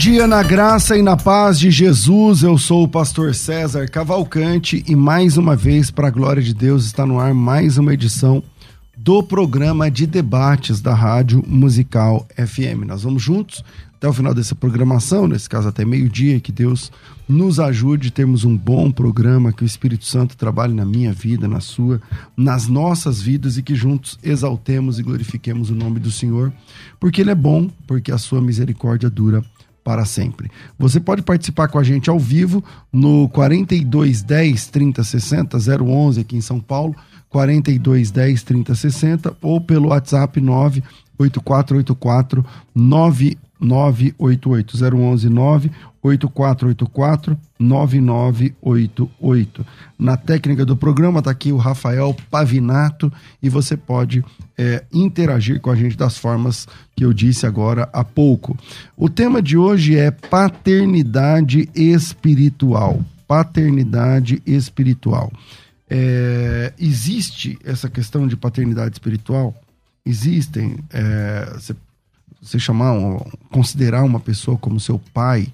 Dia na graça e na paz de Jesus. Eu sou o pastor César Cavalcante e mais uma vez, para a glória de Deus, está no ar mais uma edição do programa de debates da Rádio Musical FM. Nós vamos juntos até o final dessa programação, nesse caso até meio-dia, que Deus nos ajude termos um bom programa, que o Espírito Santo trabalhe na minha vida, na sua, nas nossas vidas e que juntos exaltemos e glorifiquemos o nome do Senhor, porque Ele é bom, porque a sua misericórdia dura para sempre. Você pode participar com a gente ao vivo no 4210 3060 011 aqui em São Paulo, 4210 3060 ou pelo WhatsApp 98484 9988 011 8484 9988. Na técnica do programa está aqui o Rafael Pavinato e você pode é, interagir com a gente das formas que eu disse agora há pouco. O tema de hoje é paternidade espiritual. Paternidade espiritual. É, existe essa questão de paternidade espiritual? Existem. É, você chamar, considerar uma pessoa como seu pai,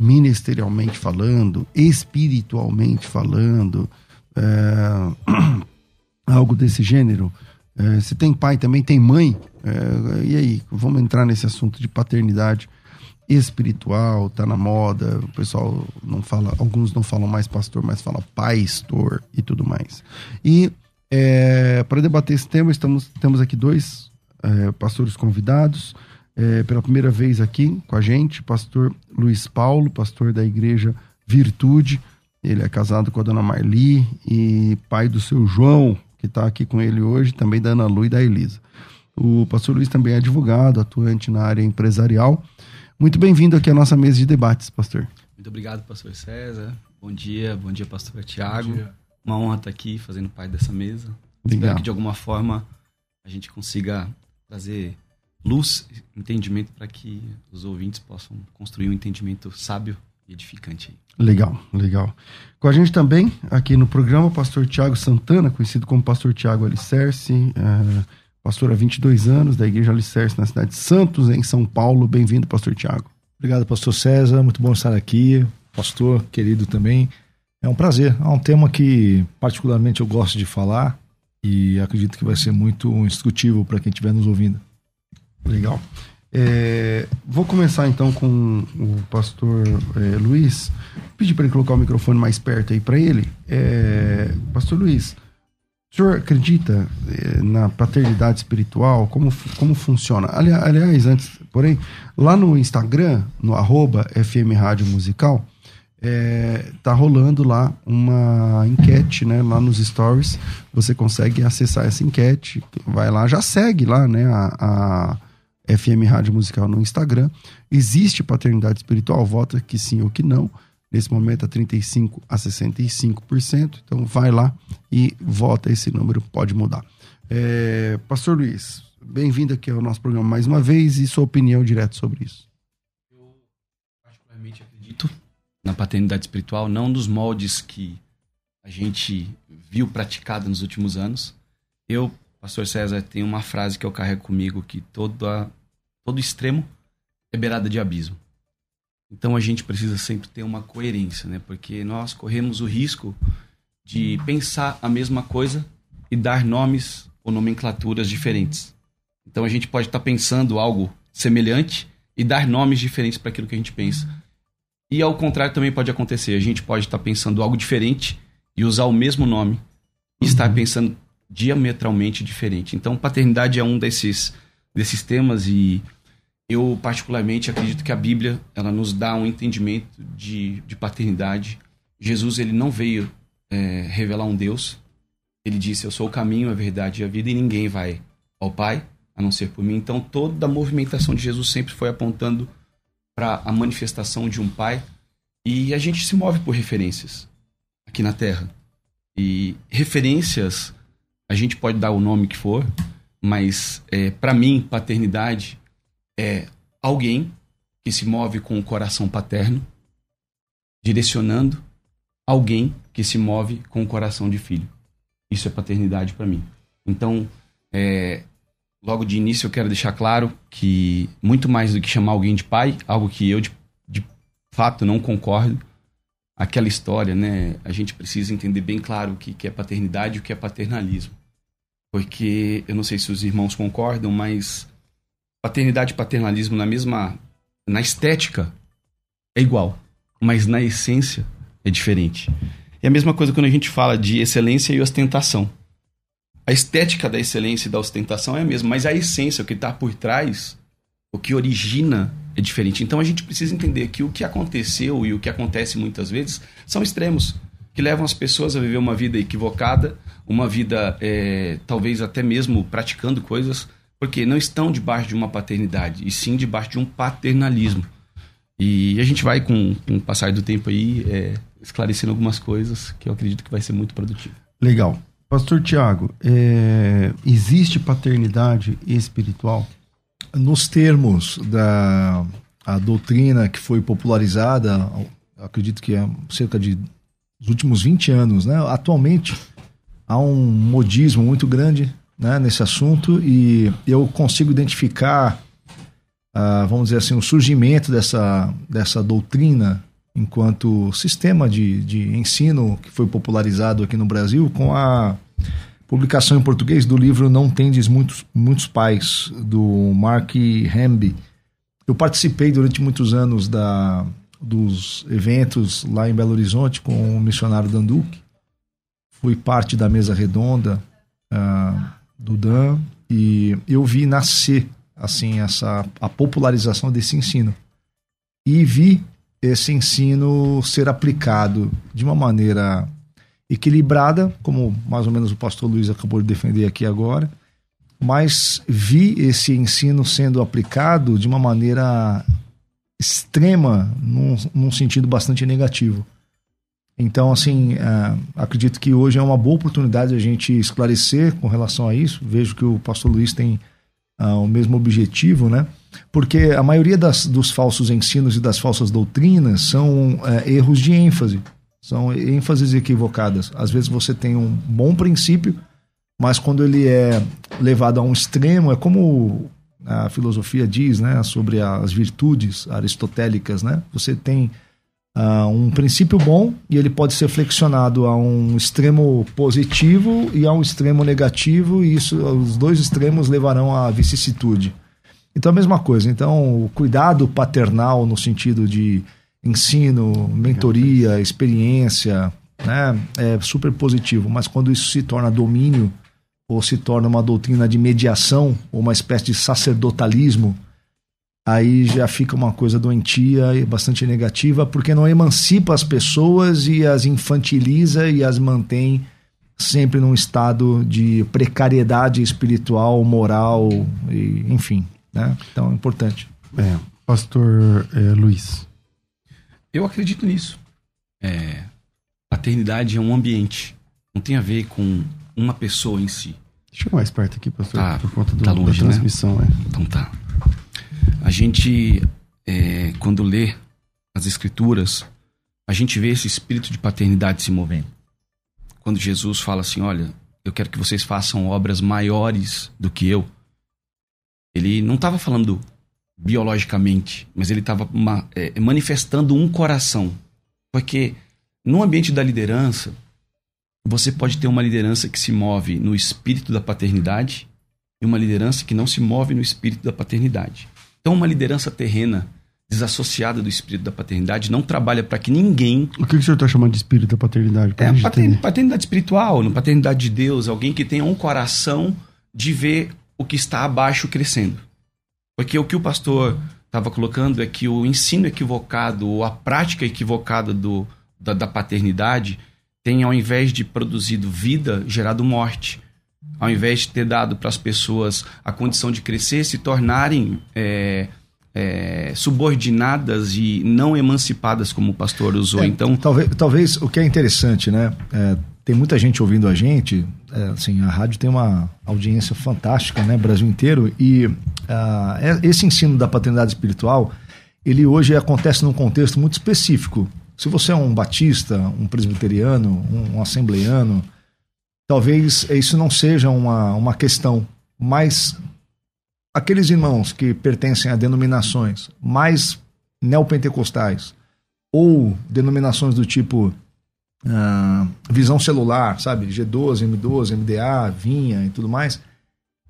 ministerialmente falando, espiritualmente falando, é, algo desse gênero. É, se tem pai, também tem mãe. É, e aí, vamos entrar nesse assunto de paternidade espiritual, tá na moda, o pessoal não fala, alguns não falam mais pastor, mas fala pastor e tudo mais. E para debater esse tema, estamos, temos aqui dois pastores convidados é, pela primeira vez aqui com a gente, pastor Luiz Paulo, pastor da igreja Virtude. Ele é casado com a dona Marli e pai do seu João, que está aqui com ele hoje, também da Ana Lu e da Elisa. O pastor Luiz também é advogado, atuante na área empresarial. Muito bem-vindo aqui à nossa mesa de debates, pastor. Muito obrigado, pastor César. Bom dia, bom dia, pastor Tiago. Uma honra estar aqui fazendo parte dessa mesa. Legal. Espero que de alguma forma a gente consiga trazer luz, entendimento para que os ouvintes possam construir um entendimento sábio e edificante. Legal, legal. Com a gente também, aqui no programa, o pastor Tiago Santana, conhecido como pastor Tiago Alicerce, é, pastor há 22 anos da Igreja Alicerce na cidade de Santos, em São Paulo. Bem-vindo, pastor Tiago. Obrigado, pastor César. Muito bom estar aqui. Pastor querido também. É um prazer. É um tema que particularmente eu gosto de falar e acredito que vai ser muito instrutivo para quem estiver nos ouvindo. Legal. É, vou começar então com o pastor é, Luiz. Pedir para ele colocar o microfone mais perto aí para ele. É, pastor Luiz, o senhor acredita é, na paternidade espiritual? Como, como funciona? Ali, aliás, antes, porém, lá no Instagram, no arroba FM Rádio Musical, é, tá rolando lá uma enquete, né? Lá nos stories, você consegue acessar essa enquete. Vai lá, já segue lá, né? a, a FM Rádio Musical no Instagram. Existe paternidade espiritual? Vota que sim ou que não. Nesse momento é 35% a 65%. Então vai lá e vota. Esse número pode mudar. É, Pastor Luiz, bem-vindo aqui ao nosso programa mais uma vez e sua opinião direta sobre isso. Eu particularmente acredito na paternidade espiritual, não nos moldes que a gente viu praticada nos últimos anos. Eu Pastor César tem uma frase que eu carrego comigo que toda, todo extremo é beirada de abismo. Então a gente precisa sempre ter uma coerência, né? Porque nós corremos o risco de pensar a mesma coisa e dar nomes ou nomenclaturas diferentes. Então a gente pode estar pensando algo semelhante e dar nomes diferentes para aquilo que a gente pensa. E ao contrário também pode acontecer. A gente pode estar pensando algo diferente e usar o mesmo nome e estar uhum. pensando diametralmente diferente. Então, paternidade é um desses, desses temas e eu particularmente acredito que a Bíblia ela nos dá um entendimento de, de paternidade. Jesus ele não veio é, revelar um Deus. Ele disse: Eu sou o caminho, a verdade e a vida, e ninguém vai ao Pai a não ser por mim. Então toda a movimentação de Jesus sempre foi apontando para a manifestação de um Pai. E a gente se move por referências aqui na Terra. E referências, a gente pode dar o nome que for, mas é, para mim, paternidade é alguém que se move com o coração paterno, direcionando alguém que se move com o coração de filho. Isso é paternidade para mim. Então, é, logo de início eu quero deixar claro que muito mais do que chamar alguém de pai, algo que eu de, de fato não concordo, aquela história, né? A gente precisa entender bem claro o que, que é paternidade e o que é paternalismo. Porque eu não sei se os irmãos concordam, mas paternidade e paternalismo na mesma. na estética é igual, mas na essência é diferente. É a mesma coisa quando a gente fala de excelência e ostentação. A estética da excelência e da ostentação é a mesma, mas a essência, o que está por trás, o que origina é diferente. Então a gente precisa entender que o que aconteceu e o que acontece muitas vezes são extremos que levam as pessoas a viver uma vida equivocada, uma vida é, talvez até mesmo praticando coisas porque não estão debaixo de uma paternidade, e sim debaixo de um paternalismo. E a gente vai, com, com o passar do tempo aí, é, esclarecendo algumas coisas que eu acredito que vai ser muito produtivo. Legal. Pastor Tiago, é, existe paternidade espiritual? Nos termos da a doutrina que foi popularizada, acredito que é cerca de os últimos 20 anos, né? Atualmente há um modismo muito grande né, nesse assunto e eu consigo identificar, uh, vamos dizer assim, o surgimento dessa, dessa doutrina enquanto sistema de, de ensino que foi popularizado aqui no Brasil com a publicação em português do livro Não Tendes Muitos, Muitos Pais, do Mark Hamby. Eu participei durante muitos anos da, dos eventos lá em Belo Horizonte com o missionário Danduque. Fui parte da mesa redonda. Uh, do Dan e eu vi nascer assim essa a popularização desse ensino e vi esse ensino ser aplicado de uma maneira equilibrada, como mais ou menos o pastor Luiz acabou de defender aqui agora, mas vi esse ensino sendo aplicado de uma maneira extrema, num, num sentido bastante negativo. Então, assim, uh, acredito que hoje é uma boa oportunidade a gente esclarecer com relação a isso. Vejo que o pastor Luiz tem uh, o mesmo objetivo, né? Porque a maioria das, dos falsos ensinos e das falsas doutrinas são uh, erros de ênfase, são ênfases equivocadas. Às vezes você tem um bom princípio, mas quando ele é levado a um extremo, é como a filosofia diz, né, sobre as virtudes aristotélicas, né? Você tem uh, um princípio bom e ele pode ser flexionado a um extremo positivo e a um extremo negativo, e isso, os dois extremos levarão à vicissitude. Então, a mesma coisa. Então, o cuidado paternal no sentido de ensino, mentoria, experiência, né, é super positivo. Mas quando isso se torna domínio ou se torna uma doutrina de mediação ou uma espécie de sacerdotalismo, aí já fica uma coisa doentia e bastante negativa, porque não emancipa as pessoas e as infantiliza e as mantém sempre num estado de precariedade espiritual, moral, e, enfim. Né? Então é importante. É, pastor é, Luiz. Eu acredito nisso. É, paternidade é um ambiente. Não tem a ver com uma pessoa em si. Deixa eu mais perto aqui, pastor, tá, por conta do, tá longe, da transmissão. Né? É. Então tá. A gente, é, quando lê as Escrituras, a gente vê esse espírito de paternidade se movendo. Quando Jesus fala assim: Olha, eu quero que vocês façam obras maiores do que eu. Ele não estava falando biologicamente, mas ele estava é, manifestando um coração. Porque no ambiente da liderança, você pode ter uma liderança que se move no espírito da paternidade e uma liderança que não se move no espírito da paternidade. Então, uma liderança terrena desassociada do espírito da paternidade, não trabalha para que ninguém. O que, que o senhor está chamando de espírito da paternidade? É paternidade, paternidade espiritual, no paternidade de Deus, alguém que tenha um coração de ver o que está abaixo crescendo. Porque o que o pastor estava colocando é que o ensino equivocado, ou a prática equivocada do, da, da paternidade, tem, ao invés de produzido vida, gerado morte. Ao invés de ter dado para as pessoas a condição de crescer, se tornarem é, é, subordinadas e não emancipadas, como o pastor usou. É, então, talvez, talvez o que é interessante, né? É, tem muita gente ouvindo a gente. É, assim, a rádio tem uma audiência fantástica, né? Brasil inteiro. E uh, esse ensino da paternidade espiritual, ele hoje acontece num contexto muito específico. Se você é um batista, um presbiteriano, um, um assembleiano, talvez isso não seja uma, uma questão, mas aqueles irmãos que pertencem a denominações mais neopentecostais ou denominações do tipo uh, visão celular, sabe, G12, M12, MDA, Vinha e tudo mais,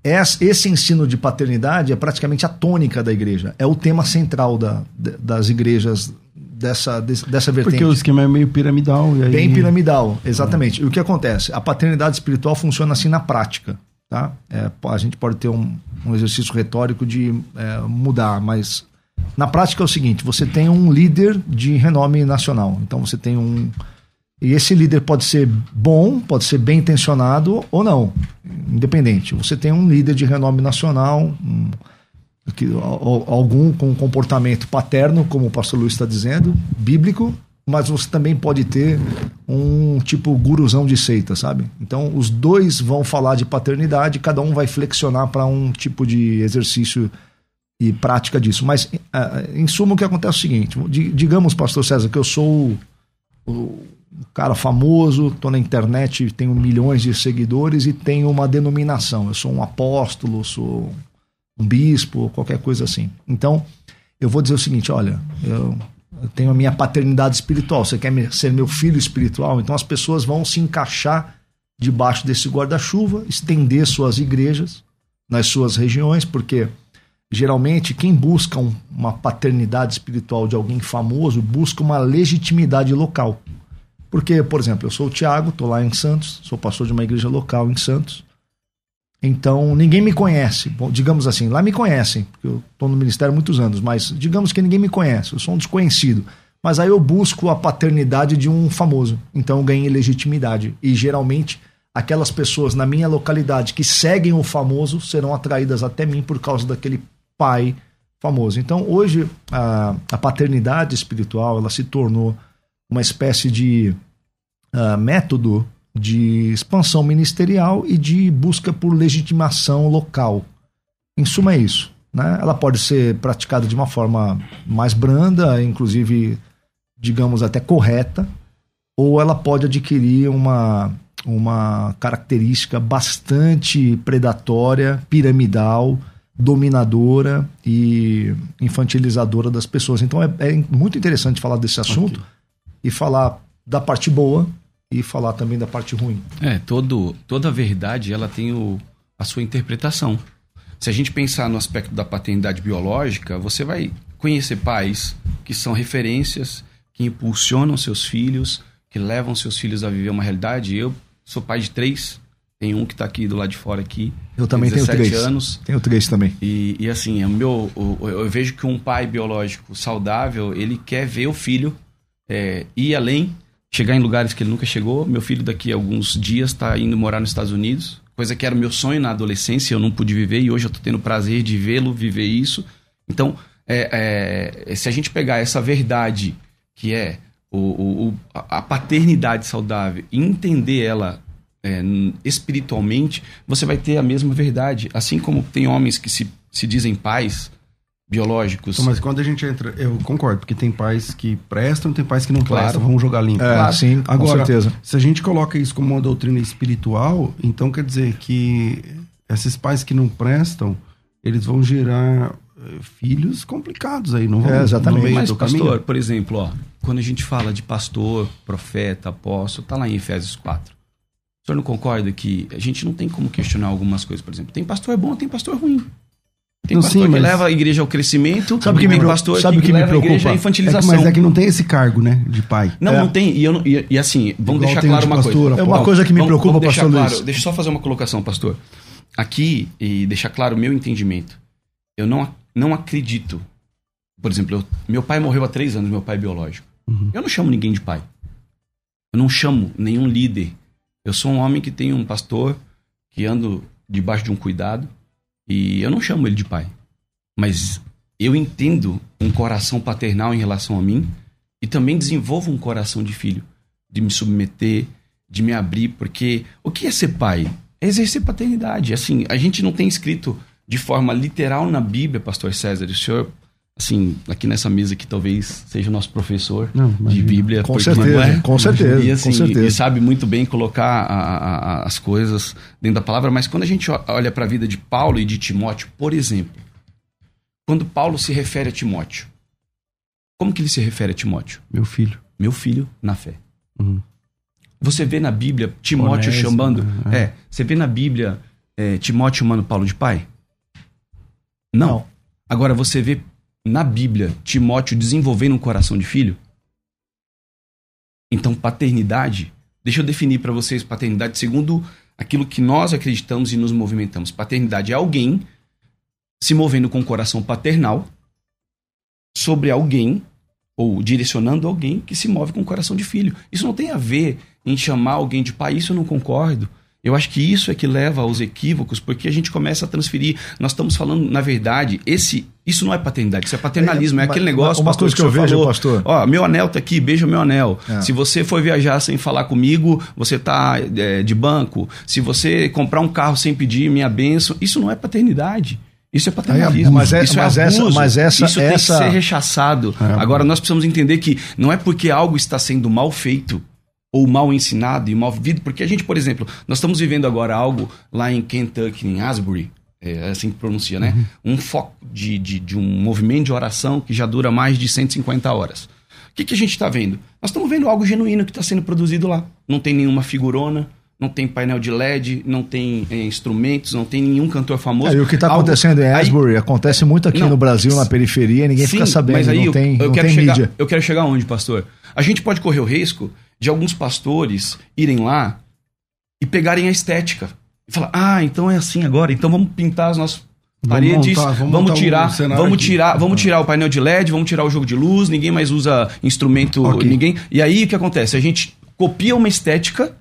esse ensino de paternidade é praticamente a tônica da igreja, é o tema central da, das igrejas dessa, dessa vertente. Porque o esquema é meio piramidal. Aí... Bem piramidal, exatamente. É. E o que acontece? A paternidade espiritual funciona assim na prática. Tá? É, a gente pode ter um, um exercício retórico de é, mudar, mas na prática é o seguinte: você tem um líder de renome nacional. Então você tem um. E esse líder pode ser bom, pode ser bem intencionado ou não, independente. Você tem um líder de renome nacional, um, que, algum com comportamento paterno, como o pastor Luiz está dizendo, bíblico, mas você também pode ter um tipo guruzão de seita, sabe? Então os dois vão falar de paternidade, cada um vai flexionar para um tipo de exercício e prática disso. Mas em suma o que acontece é o seguinte: digamos, pastor César, que eu sou o cara famoso, estou na internet, tenho milhões de seguidores e tenho uma denominação. Eu sou um apóstolo, sou um bispo, qualquer coisa assim. Então, eu vou dizer o seguinte: olha, eu eu tenho a minha paternidade espiritual, você quer ser meu filho espiritual? Então as pessoas vão se encaixar debaixo desse guarda-chuva, estender suas igrejas nas suas regiões, porque geralmente quem busca um, uma paternidade espiritual de alguém famoso busca uma legitimidade local. Porque, por exemplo, eu sou o Tiago, estou lá em Santos, sou pastor de uma igreja local em Santos. Então, ninguém me conhece. Bom, digamos assim, lá me conhecem, porque eu estou no ministério há muitos anos, mas digamos que ninguém me conhece, eu sou um desconhecido. Mas aí eu busco a paternidade de um famoso. Então eu ganhei legitimidade. E geralmente, aquelas pessoas na minha localidade que seguem o famoso serão atraídas até mim por causa daquele pai famoso. Então, hoje, a, a paternidade espiritual ela se tornou uma espécie de uh, método de expansão ministerial e de busca por legitimação local. Em suma, é isso. Né? Ela pode ser praticada de uma forma mais branda, inclusive, digamos, até correta, ou ela pode adquirir uma, uma característica bastante predatória, piramidal, dominadora e infantilizadora das pessoas. Então é, é muito interessante falar desse assunto okay. E falar da parte boa e falar também da parte ruim. É, todo, toda verdade ela tem o, a sua interpretação. Se a gente pensar no aspecto da paternidade biológica, você vai conhecer pais que são referências, que impulsionam seus filhos, que levam seus filhos a viver uma realidade. Eu sou pai de três, tem um que está aqui do lado de fora aqui. Eu também tenho três. anos. Tenho três também. E, e assim, o meu, o, eu vejo que um pai biológico saudável, ele quer ver o filho é, ir além chegar em lugares que ele nunca chegou. Meu filho, daqui a alguns dias, está indo morar nos Estados Unidos, coisa que era meu sonho na adolescência, eu não pude viver e hoje eu estou tendo o prazer de vê-lo viver isso. Então, é, é, se a gente pegar essa verdade que é o, o, a paternidade saudável e entender ela é, espiritualmente, você vai ter a mesma verdade. Assim como tem homens que se, se dizem pais, biológicos. Então, mas quando a gente entra, eu concordo, porque tem pais que prestam, tem pais que não claro. prestam, vamos jogar limpo. É, claro. Sim, Agora, com certeza. Se a gente coloca isso como uma doutrina espiritual, então quer dizer que esses pais que não prestam, eles vão gerar eh, filhos complicados aí, não vão? É, exatamente. Mas, pastor, caminho. por exemplo, ó, quando a gente fala de pastor, profeta, apóstolo, tá lá em Efésios 4. O senhor não concorda que a gente não tem como questionar algumas coisas, por exemplo, tem pastor bom, tem pastor ruim. Tem Não, pastor sim, que mas- leva a igreja ao crescimento, Sabe o que me preocupa? pastor Sabe o que, que me leva a igreja preocupa? à É que, infantilização. mas é que não tem esse cargo, né? De pai. Não, É. não tem. E, não- e- e assim, vamos Igual deixar claro de uma pastor, coisa. É uma coisa que me Vamos- preocupa, vamos pastor claro, Luiz. Deixa eu só fazer uma colocação, pastor. Aqui, e deixar claro o meu entendimento. Eu não, não acredito. Por exemplo, eu- meu pai morreu há três anos, meu pai biológico. Eu não chamo ninguém de pai. Eu não chamo nenhum líder. Eu sou um homem que tem um pastor, que ando debaixo de um cuidado, e eu não chamo ele de pai. Mas eu entendo um coração paternal em relação a mim e também desenvolvo um coração de filho, de me submeter, de me abrir, porque o que é ser pai? É exercer paternidade. Assim, a gente não tem escrito de forma literal na Bíblia, pastor César, o senhor, assim, aqui nessa mesa que talvez seja o nosso professor Não, de. Bíblia. Com certeza, é? com certeza, E, assim, com certeza. e sabe muito bem colocar a- a- a- as coisas dentro da palavra, mas quando a gente olha para a vida de Paulo e de Timóteo, por exemplo, quando Paulo se refere a Timóteo, como que ele se refere a Timóteo? Meu filho. Meu filho na fé. Uhum. Você vê na Bíblia Timóteo Onésimo, chamando. é. É. você vê na Bíblia é, Timóteo chamando Paulo de pai? Não. Não. Agora você vê na Bíblia Timóteo desenvolvendo um coração de filho? Então, paternidade. Deixa eu definir para vocês paternidade segundo aquilo que nós acreditamos e nos movimentamos. Paternidade é alguém se movendo com o coração paternal sobre alguém ou direcionando alguém que se move com o coração de filho. Isso não tem a ver em chamar alguém de pai, isso eu não concordo. Eu acho que isso é que leva aos equívocos, porque a gente começa a transferir. Nós estamos falando, na verdade, esse, isso não é paternidade, isso é paternalismo, é, É, aquele negócio. uma pastor, coisa que eu o senhor vejo, falou, pastor. Ó, meu anel tá aqui, beija meu anel. É. Se você for viajar sem falar comigo, você tá é, de banco. Se você comprar um carro sem pedir minha benção, isso não é paternidade. Isso é paternalismo. Mas é- isso mas é essa- abuso. mas essa- isso tem essa- que ser rechaçado. É. Agora, nós precisamos entender que não é porque algo está sendo mal feito ou mal ensinado e mal vivido, porque a gente, por exemplo, nós estamos vivendo agora algo lá em Kentucky, em Asbury, é assim que pronuncia, né? Um foco de, de, de um movimento de oração que já dura mais de 150 horas. O que, que a gente está vendo? Nós estamos vendo algo genuíno que está sendo produzido lá. Não tem nenhuma figurona, não tem painel de LED, não tem é, instrumentos, não tem nenhum cantor famoso. É, e o que está acontecendo em Aí- Asbury acontece muito aqui Não, no Brasil, na periferia, ninguém Sim, fica sabendo, mas aí não eu, tem, eu não quero tem chegar, mídia. Eu quero chegar onde, pastor? A gente pode correr o risco de alguns pastores irem lá e pegarem a estética. E falar, ah, então é assim agora, então vamos pintar as nossas Vamos paredes, montar- vamos vamos, um tirar, cenário vamos aqui. tirar, vamos Ah. tirar o painel de LED, vamos tirar o jogo de luz, ninguém mais usa instrumento, Ok. ninguém. E aí o que acontece? A gente copia uma estética,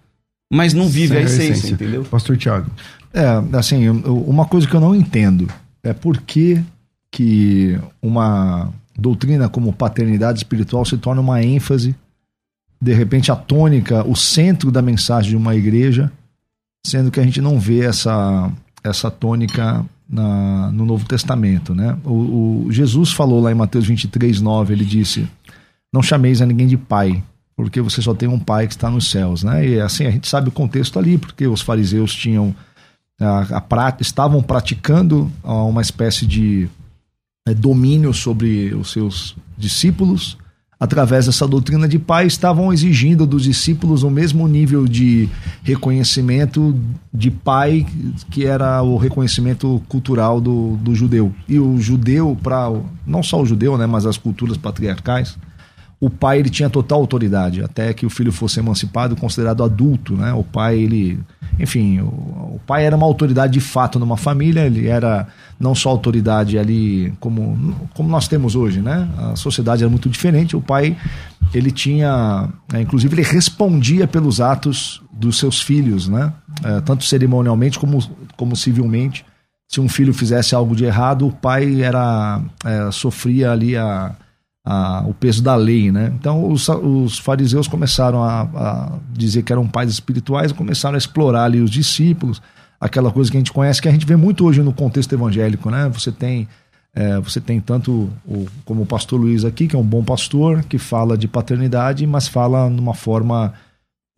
mas não vive Sem a essência, entendeu? Pastor Tiago. É, assim, uma coisa que eu não entendo é por que, que uma doutrina como paternidade espiritual se torna uma ênfase, de repente a tônica, o centro da mensagem de uma igreja, sendo que a gente não vê essa, essa tônica na- no Novo Testamento, né? O, o- Jesus falou lá em Mateus 23, 9, ele disse, não chameis a ninguém de pai, porque você só tem um pai que está nos céus, né? E assim, a gente sabe o contexto ali, porque os fariseus tinham a, a prá- estavam praticando ah, uma espécie de eh, domínio sobre os seus discípulos através dessa doutrina de pai estavam exigindo dos discípulos o mesmo nível de reconhecimento de pai que era o reconhecimento cultural do, do judeu. E o judeu para não só o judeu né mas as culturas patriarcais o pai ele tinha total autoridade até que o filho fosse emancipado considerado adulto né? O pai ele enfim o, o pai era uma autoridade de fato numa família ele era não só autoridade ali como como nós temos hoje né? A sociedade era muito diferente o pai ele tinha é, inclusive ele respondia pelos atos dos seus filhos né? É, tanto cerimonialmente como como civilmente. Se um filho fizesse algo de errado o pai era é, sofria ali a a- o peso da lei, né? Então os, os fariseus começaram a, a dizer que eram pais espirituais, e começaram a explorar ali os discípulos, aquela coisa que a gente conhece, que a gente vê muito hoje no contexto evangélico, né? Você tem é, você tem tanto o, como o pastor Luiz aqui, que é um bom pastor, que fala de paternidade, mas fala numa forma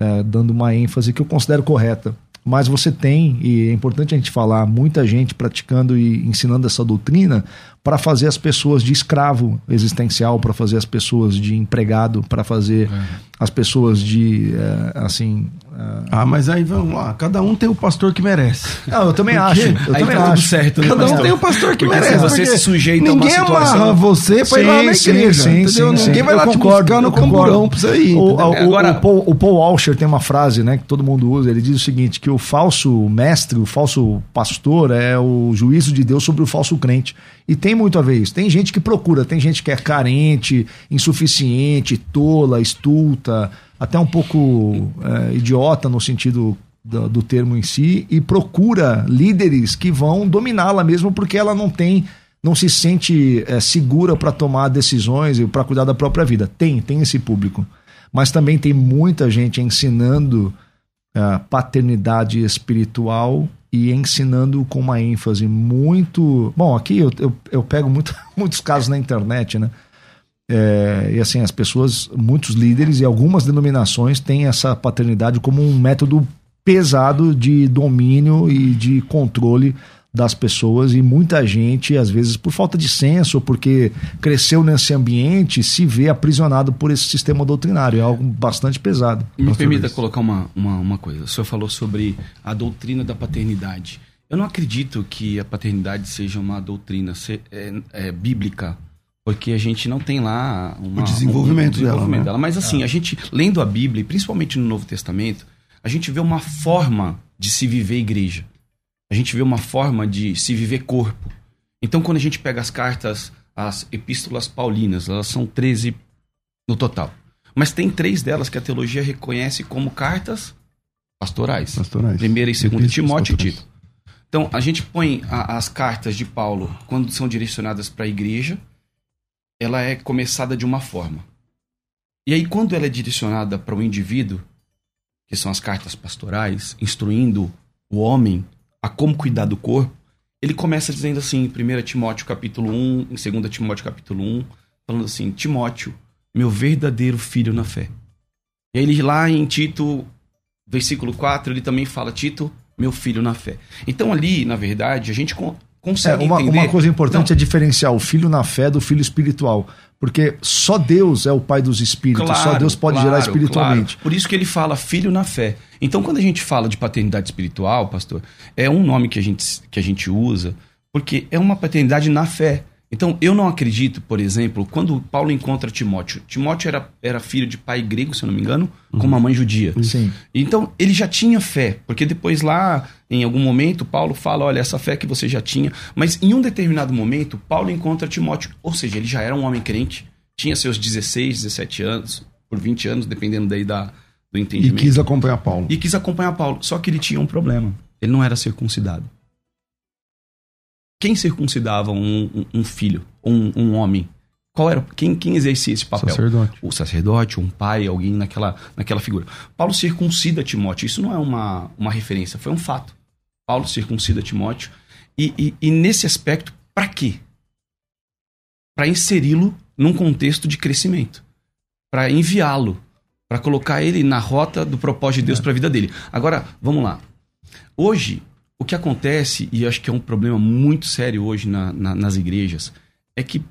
é, dando uma ênfase que eu considero correta. Mas você tem, e é importante a gente falar, muita gente praticando e ensinando essa doutrina para fazer as pessoas de escravo existencial, para fazer as pessoas de empregado, para fazer as pessoas de, é, assim, Ah, mas aí vamos lá. Cada um tem o pastor que merece. Não, eu também acho. Eu Aí também tá acho. certo, né, Cada um pastor? tem o pastor que Porque merece. se você se sujeita a uma ninguém situação- amarra você pra ir lá na Sim, igreja. sim, entendeu? sim, ninguém sim. vai lá Eu te concordo, buscar no camburão pra você ir. O, o- Agora- o Paul, o Paul Washer tem uma frase né, que todo mundo usa. Ele diz o seguinte: que o falso mestre, o falso pastor é o juízo de Deus sobre o falso crente. E tem muito a ver isso. Tem gente que procura, tem gente que é carente, insuficiente, tola, estulta, até um pouco é, idiota no sentido do, do termo em si, e procura líderes que vão dominá-la mesmo porque ela não tem não se sente é, segura para tomar decisões e para cuidar da própria vida. Tem, tem esse público. Mas também tem muita gente ensinando a paternidade espiritual e ensinando com uma ênfase muito. Bom, aqui eu, eu, eu pego muito, muitos casos na internet, né? É, e assim, as pessoas, muitos líderes e algumas denominações têm essa paternidade como um método pesado de domínio e de controle das pessoas e muita gente, às vezes por falta de senso ou porque cresceu nesse ambiente, se vê aprisionado por esse sistema doutrinário. É algo bastante pesado. Me permita Luiz. colocar uma, uma, uma coisa. O senhor falou sobre a doutrina da paternidade. Eu não acredito que a paternidade seja uma doutrina se- é, é, bíblica, porque a gente não tem lá uma, O desenvolvimento um- um desenvolvimento dela, né? dela. Mas assim, a gente, lendo a Bíblia, e principalmente no Novo Testamento, a gente vê uma forma de se viver igreja. A gente vê uma forma de se viver corpo. Então, quando a gente pega as cartas, as epístolas paulinas, elas são 13 no total. Mas tem três delas que a teologia reconhece como cartas pastorais. Pastorais. Primeira e segunda, Epístolas Timóteo e. Tito. Então, a gente põe a- as cartas de Paulo, quando são direcionadas para a igreja, ela é começada de uma forma. E aí, quando ela é direcionada para o indivíduo, que são as cartas pastorais, instruindo o homem a como cuidar do corpo, ele começa dizendo assim, em 1 Timóteo capítulo 1, em 2 Timóteo capítulo 1, falando assim, Timóteo, meu verdadeiro filho na fé. E aí ele lá em Tito, versículo 4, ele também fala, Tito, meu filho na fé. Então ali, na verdade, a gente con- É, consegue uma, entender... uma coisa importante Não, é diferenciar o filho na fé do filho espiritual. Porque só Deus é o pai dos espíritos, só Deus pode gerar claro, espiritualmente. claro. Por isso que ele fala filho na fé. Então, quando a gente fala de paternidade espiritual, pastor, é um nome que a gente, que a gente usa, porque é uma paternidade na fé. Então, eu não acredito, por exemplo, quando Paulo encontra Timóteo. Timóteo era, era filho de pai grego, se eu não me engano, com uma mãe judia. Sim. Então, ele já tinha fé, porque depois lá, em algum momento, Paulo fala, olha, essa fé que você já tinha. Mas em um determinado momento, Paulo encontra Timóteo, ou seja, ele já era um homem crente, tinha seus 16, 17 anos, por 20 anos, dependendo daí da, do E entendimento. quis acompanhar Paulo. E quis acompanhar Paulo, só que ele tinha um problema, ele não era circuncidado. Quem circuncidava um, um- um filho, um, um homem? Qual era, quem, quem exercia esse papel? Sacerdote. o sacerdote, um pai, alguém naquela, naquela figura. Paulo circuncida Timóteo. Isso não é uma, uma referência, foi um fato. Paulo circuncida Timóteo. E, e, e nesse aspecto, para quê? Para inseri-lo num contexto de crescimento. Para enviá-lo. Para colocar ele na rota do propósito de Deus para a vida dele. Agora, vamos lá. Hoje, o que acontece, e acho que é um problema muito sério hoje na- na- nas igrejas, é que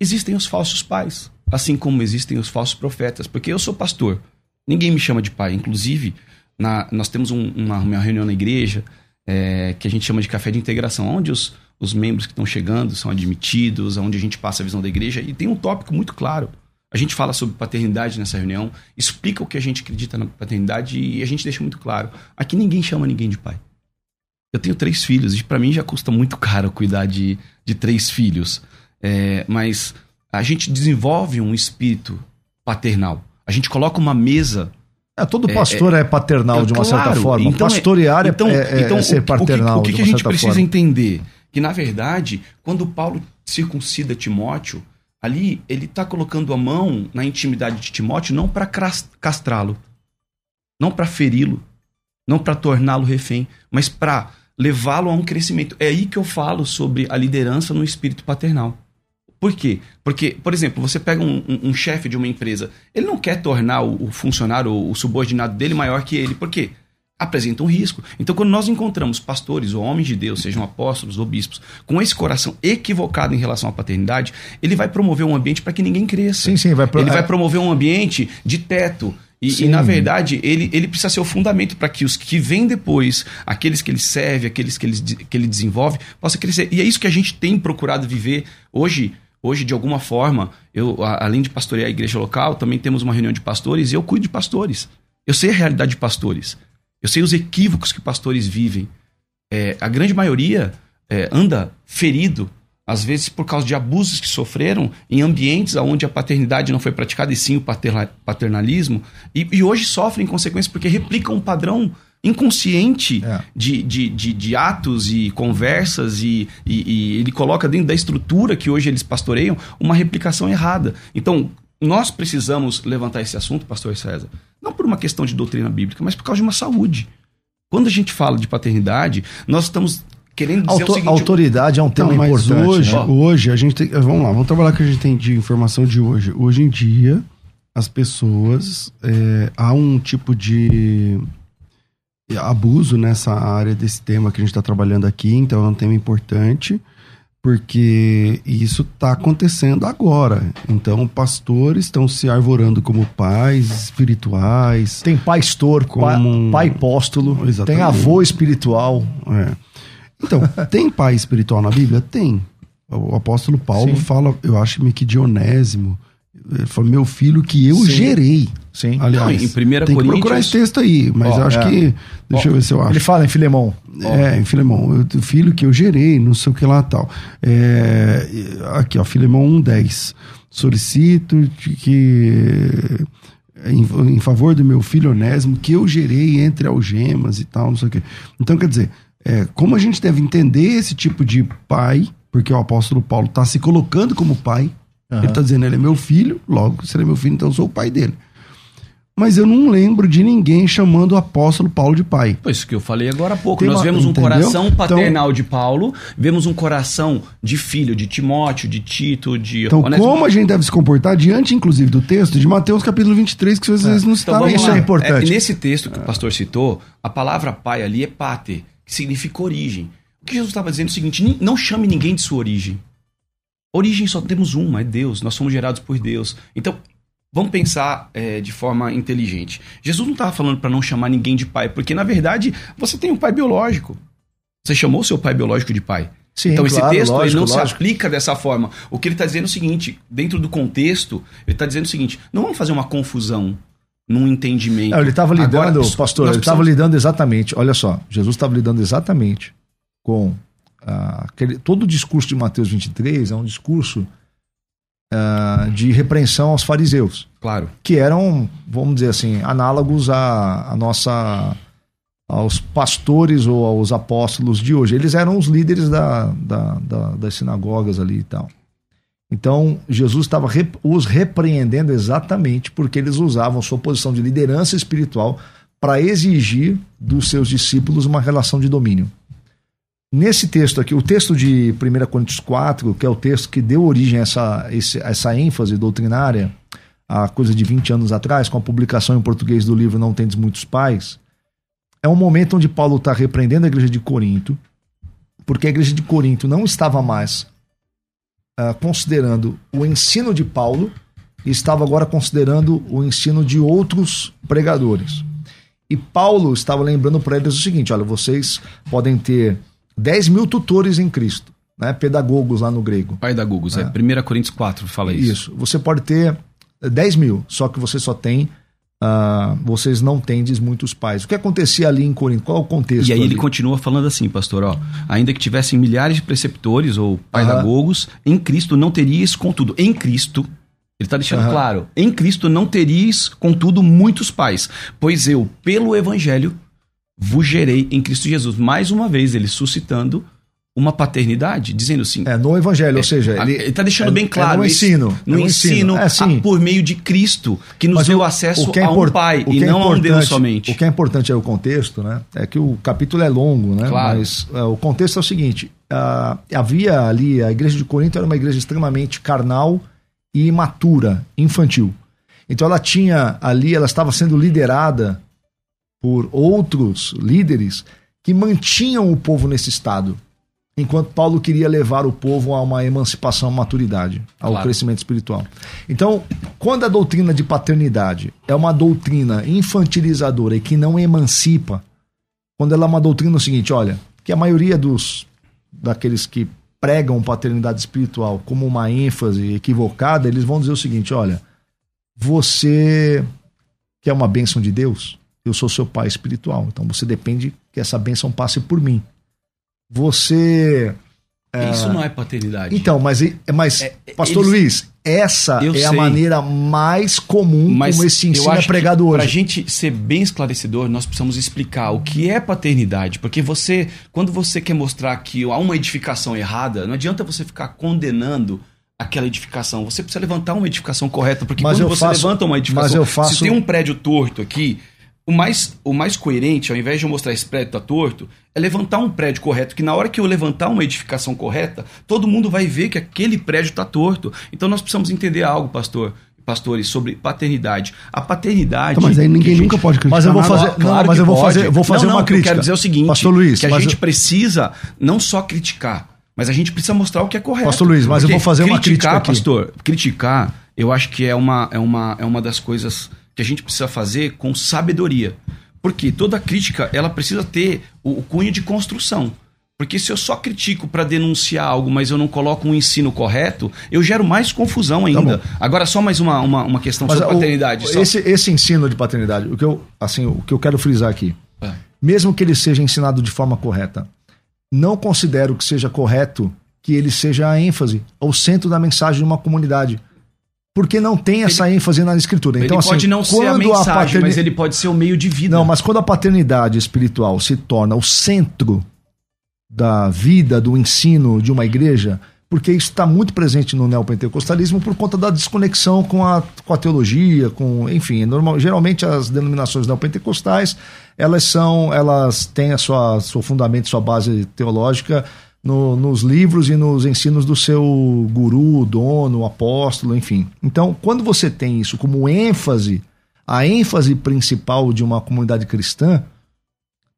existem os falsos pais, assim como existem os falsos profetas. Porque eu sou pastor, ninguém me chama de pai. Inclusive, na- nós temos um- uma, uma reunião na igreja é, que a gente chama de café de integração, onde os, os membros que estão chegando são admitidos, onde a gente passa a visão da igreja. E tem um tópico muito claro. A gente fala sobre paternidade nessa reunião, explica o que a gente acredita na paternidade e a gente deixa muito claro. Aqui ninguém chama ninguém de pai. Eu tenho três filhos e para mim já custa muito caro cuidar de, de três filhos. É, mas a gente desenvolve um espírito paternal. A gente coloca uma mesa. É, todo pastor é, paternal É, de uma certa claro, forma. então é- Pastorear é, então, é, é então, ser o paternal O que, o que, de que a gente certa precisa forma. entender? Que, na verdade, quando Paulo circuncida Timóteo, ali ele está colocando a mão na intimidade de Timóteo não para castrá-lo, não para feri-lo, não para torná-lo refém, mas para levá-lo a um crescimento. É aí que eu falo sobre a liderança no espírito paternal. Por quê? Porque, por exemplo, você pega um, um- um chefe de uma empresa, ele não quer tornar o, o funcionário, o subordinado dele maior que ele. Por quê? Apresenta um risco. Então, quando nós encontramos pastores ou homens de Deus, sejam apóstolos ou bispos, com esse coração equivocado em relação à paternidade, ele vai promover um ambiente para que ninguém cresça. Sim, sim, vai pro- Ele é- vai promover um ambiente de teto. E, e, na verdade, ele, ele precisa ser o fundamento para que os que vêm depois, aqueles que ele serve, aqueles que ele, que ele desenvolve, possam crescer. E é isso que a gente tem procurado viver hoje. Hoje, de alguma forma, eu, além de pastorear a igreja local, também temos uma reunião de pastores e eu cuido de pastores. Eu sei a realidade de pastores. Eu sei os equívocos que pastores vivem. É, a grande maioria é, anda ferido, às vezes por causa de abusos que sofreram em ambientes onde a paternidade não foi praticada e sim o paternalismo, e, e hoje sofrem consequências porque replicam um padrão inconsciente é. de, de, de, de, atos e conversas e, e, e, ele coloca dentro da estrutura que hoje eles pastoreiam uma replicação errada. Então, nós precisamos levantar esse assunto, pastor César, não por uma questão de doutrina bíblica, mas por causa de uma saúde. Quando a gente fala de paternidade, nós estamos querendo dizer Auto, o seguinte... Autoridade é um tema não, mas importante. Hoje, né? hoje, a gente tem... Vamos lá, vamos trabalhar o que a gente tem de informação de hoje. Hoje em dia, as pessoas... É, há um tipo de abuso nessa área desse tema que a gente está trabalhando aqui, então é um tema importante porque isso está acontecendo agora. Então, pastores estão se arvorando como pais espirituais. Tem pastor, como... pai apóstolo, Exatamente. tem avô espiritual. É. Então, tem pai espiritual na Bíblia? Tem. O apóstolo Paulo Sim. fala, eu acho que Dionésimo, ele falou, meu filho que eu Sim. gerei. Sim. Aliás, Não, em primeira tem Coríntios... que procurar esse texto aí, mas eu acho é. que... Deixa eu ver se eu acho. Ele fala em Filemão. É, em Filemão. O filho que eu gerei, não sei o que lá tal. É, aqui, ó, Filemão 1.10. Solicito que... Em, em, favor do meu filho Onésimo, que eu gerei entre algemas e tal, não sei o quê. Então, quer dizer, é, como a gente deve entender esse tipo de pai, porque o apóstolo Paulo está se colocando como pai, Uhum. Ele está dizendo, ele é meu filho, logo, se ele é meu filho, então eu sou o pai dele. Mas eu não lembro de ninguém chamando o apóstolo Paulo de pai. Pois que eu falei agora há pouco. Tem Nós uma, vemos um entendeu? coração então- paternal então, de Paulo, vemos um coração de filho de Timóteo, de Tito, de. Então, como a gente deve se comportar diante, inclusive, do texto de Mateus capítulo 23, que vocês é. não estavam então, Isso é importante. É, nesse texto que o pastor citou, a palavra pai ali é pater, que significa origem. O que Jesus estava dizendo é o seguinte: não chame ninguém de sua origem. Origem só temos uma, é Deus. Nós somos gerados por Deus. Então, vamos pensar é, de forma inteligente. Jesus não estava falando para não chamar ninguém de pai, porque na verdade você tem um pai biológico. Você chamou seu pai biológico de pai. Sim, então claro, esse texto lógico, não lógico. se aplica dessa forma. O que ele está dizendo é o seguinte: dentro do contexto, ele está dizendo o seguinte: não vamos fazer uma confusão num entendimento. Não, ele estava lidando, Agora, pastor, ele estava precisamos... lidando exatamente. Olha só, Jesus estava lidando exatamente com ah, aquele, todo o discurso de Mateus 23 é um discurso uh, de repreensão aos fariseus. Claro. Que eram, vamos dizer assim, análogos a, a nossa aos pastores ou aos apóstolos de hoje. Eles eram os líderes da, da, da, das sinagogas ali e tal. Então, Jesus estava os repreendendo exatamente porque eles usavam sua posição de liderança espiritual para exigir dos seus discípulos uma relação de domínio. Nesse texto aqui, o texto de 1 Coríntios 4, que é o texto que deu origem a essa, essa ênfase doutrinária, há coisa de 20 anos atrás, com a publicação em português do livro Não Tendes Muitos Pais, é um momento onde Paulo está repreendendo a igreja de Corinto, porque a igreja de Corinto não estava mais uh, considerando o ensino de Paulo e estava agora considerando o ensino de outros pregadores. E Paulo estava lembrando para eles o seguinte: olha, vocês podem ter 10 mil tutores em Cristo, né? pedagogos lá no grego. Pedagogos, é. é 1 Coríntios 4 fala isso. Isso. Você pode ter 10 mil, só que você só tem. Uh, vocês não tendes muitos pais. O que acontecia ali em Corinto? Qual é o contexto? E aí ali? ele continua falando assim, pastor, ó, ainda que tivessem milhares de preceptores ou pedagogos, em Cristo não teríeis, contudo, em Cristo, ele está deixando claro, em Cristo não teríeis, contudo, muitos pais, pois eu, pelo Evangelho, vos gerei em Cristo Jesus. Mais uma vez, ele suscitando uma paternidade, dizendo assim. É, no Evangelho, é, ou seja, ele está deixando é, bem claro. É no ensino. no é ensino, é, a, por meio de Cristo, que nos Mas deu o, acesso o é a um Pai e é não a um Deus somente. O que é importante é o contexto, né? É que o capítulo é longo, né? Claro. Mas o contexto é o seguinte: uh, havia ali, a igreja de Corinto era uma igreja extremamente carnal e imatura, infantil. Então ela tinha ali, ela estava sendo liderada por outros líderes que mantinham o povo nesse estado. Enquanto Paulo queria levar o povo a uma emancipação, à maturidade, ao Claro. crescimento espiritual. Então, quando a doutrina de paternidade é uma doutrina infantilizadora e que não emancipa, quando ela é uma doutrina no seguinte, olha, que a maioria dos daqueles que pregam paternidade espiritual como uma ênfase equivocada, eles vão dizer o seguinte, olha, você quer uma bênção de Deus? Eu sou seu pai espiritual, então você depende que essa bênção passe por mim. Você Isso não é paternidade. então, mas, mas É, Pastor eles- Luiz, essa Eu é a sei. maneira mais comum Mas como esse ensino é pregado que Pra hoje. gente ser bem esclarecedor, nós precisamos explicar o que é paternidade. Porque você, quando você quer mostrar que há uma edificação errada, não adianta você ficar condenando aquela edificação. Você precisa levantar uma edificação correta. Porque Mas quando você faço- levanta uma edificação. Se tem um prédio torto aqui. O mais, o mais coerente, ao invés de eu mostrar esse prédio tá torto, é levantar um prédio correto, que na hora que eu levantar uma edificação correta, todo mundo vai ver que aquele prédio tá torto. Então nós precisamos entender algo, pastor, pastores, sobre paternidade. A paternidade. Então, mas aí ninguém gente- nunca pode criticar Mas eu vou fazer- não, mas que eu vou pode. fazer- vou fazer Não, não, uma o que eu crítica. quero dizer é o seguinte, Pastor Luiz, que a mas gente eu- precisa não só criticar, mas a gente precisa mostrar o que é correto. Pastor Luiz, mas eu vou fazer uma crítica criticar, aqui. pastor, criticar, eu acho que é uma, é, uma, é uma das coisas que a gente precisa fazer com sabedoria. Porque toda crítica, ela precisa ter o, o cunho de construção. Porque se eu só critico para denunciar algo, mas eu não coloco um ensino correto, eu gero mais confusão ainda. Tá. Agora, só mais uma, uma, uma questão Mas sobre o- paternidade. só. esse, esse ensino de paternidade, o que eu, assim, o que eu quero frisar aqui, É. mesmo que ele seja ensinado de forma correta, não considero que seja correto que ele seja a ênfase, o centro da mensagem de uma comunidade. Porque não tem essa ênfase na escritura. Ele Então, assim, pode não ser a mensagem, paterni- mas ele pode ser o meio de vida. Não, mas quando a paternidade espiritual se torna o centro da vida, do ensino de uma igreja, porque isso está muito presente no neopentecostalismo por conta da desconexão com a, com a teologia, com, enfim, normal, geralmente as denominações neopentecostais, elas são, elas têm a sua seu fundamento, sua base teológica no- nos livros e nos ensinos do seu guru, dono, apóstolo, enfim. Então, quando você tem isso como ênfase, a ênfase principal de uma comunidade cristã,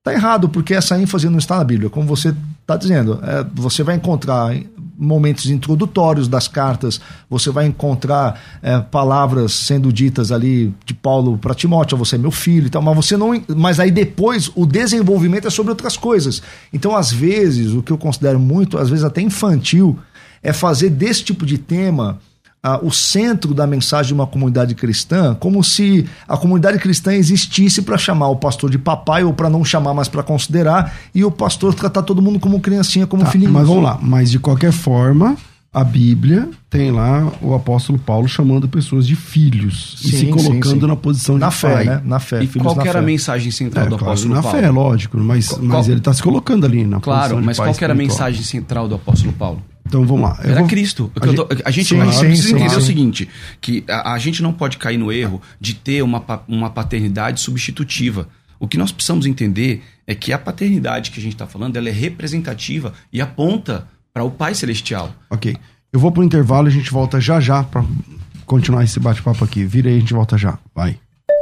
tá errado, porque essa ênfase não está na Bíblia. Como você está dizendo, é, você vai encontrar momentos introdutórios das cartas, você vai encontrar é, palavras sendo ditas ali de Paulo para Timóteo, você é meu filho e tal, mas você não. Mas aí depois o desenvolvimento é sobre outras coisas. Então, às vezes, o que eu considero muito, às vezes até infantil, é fazer desse tipo de tema ah, o centro da mensagem de uma comunidade cristã, como se a comunidade cristã existisse para chamar o pastor de papai ou para não chamar, mas para considerar, e o pastor tratar todo mundo como criancinha, como Tá, filhinho. mas vamos lá. Mas de qualquer forma, a Bíblia tem lá o apóstolo Paulo chamando pessoas de filhos e Sim, se sim, colocando sim. na posição Na de fé, pai. né? Na fé. E filhos qual na que era a mensagem central É, do claro, apóstolo na Paulo? fé, lógico, mas, Qual- mas ele está se colocando ali na Claro, posição de mas pai qual que era a mensagem central do apóstolo Paulo? Então vamos lá. Eu Era vou- Cristo. a tô- A gente, Sim, a gente sim, precisa sim, entender o seguinte: que a, a gente não pode cair no erro de ter uma, uma paternidade substitutiva. O que nós precisamos entender é que a paternidade que a gente está falando ela é representativa e aponta para o Pai Celestial. Ok. Eu vou pro intervalo e a gente volta já já para continuar esse bate-papo aqui. Vira aí, a gente volta já. Vai.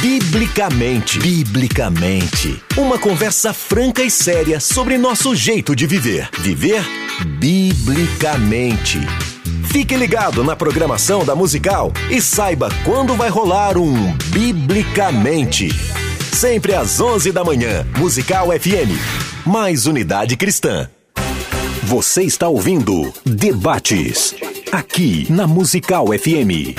Biblicamente. Biblicamente. Uma conversa franca e séria sobre nosso jeito de viver. Viver biblicamente. Fique ligado na programação da musical e saiba quando vai rolar um Biblicamente. Sempre às 11 da manhã, Musical FM. Mais unidade cristã. Você está ouvindo Debates. Aqui na Musical FM.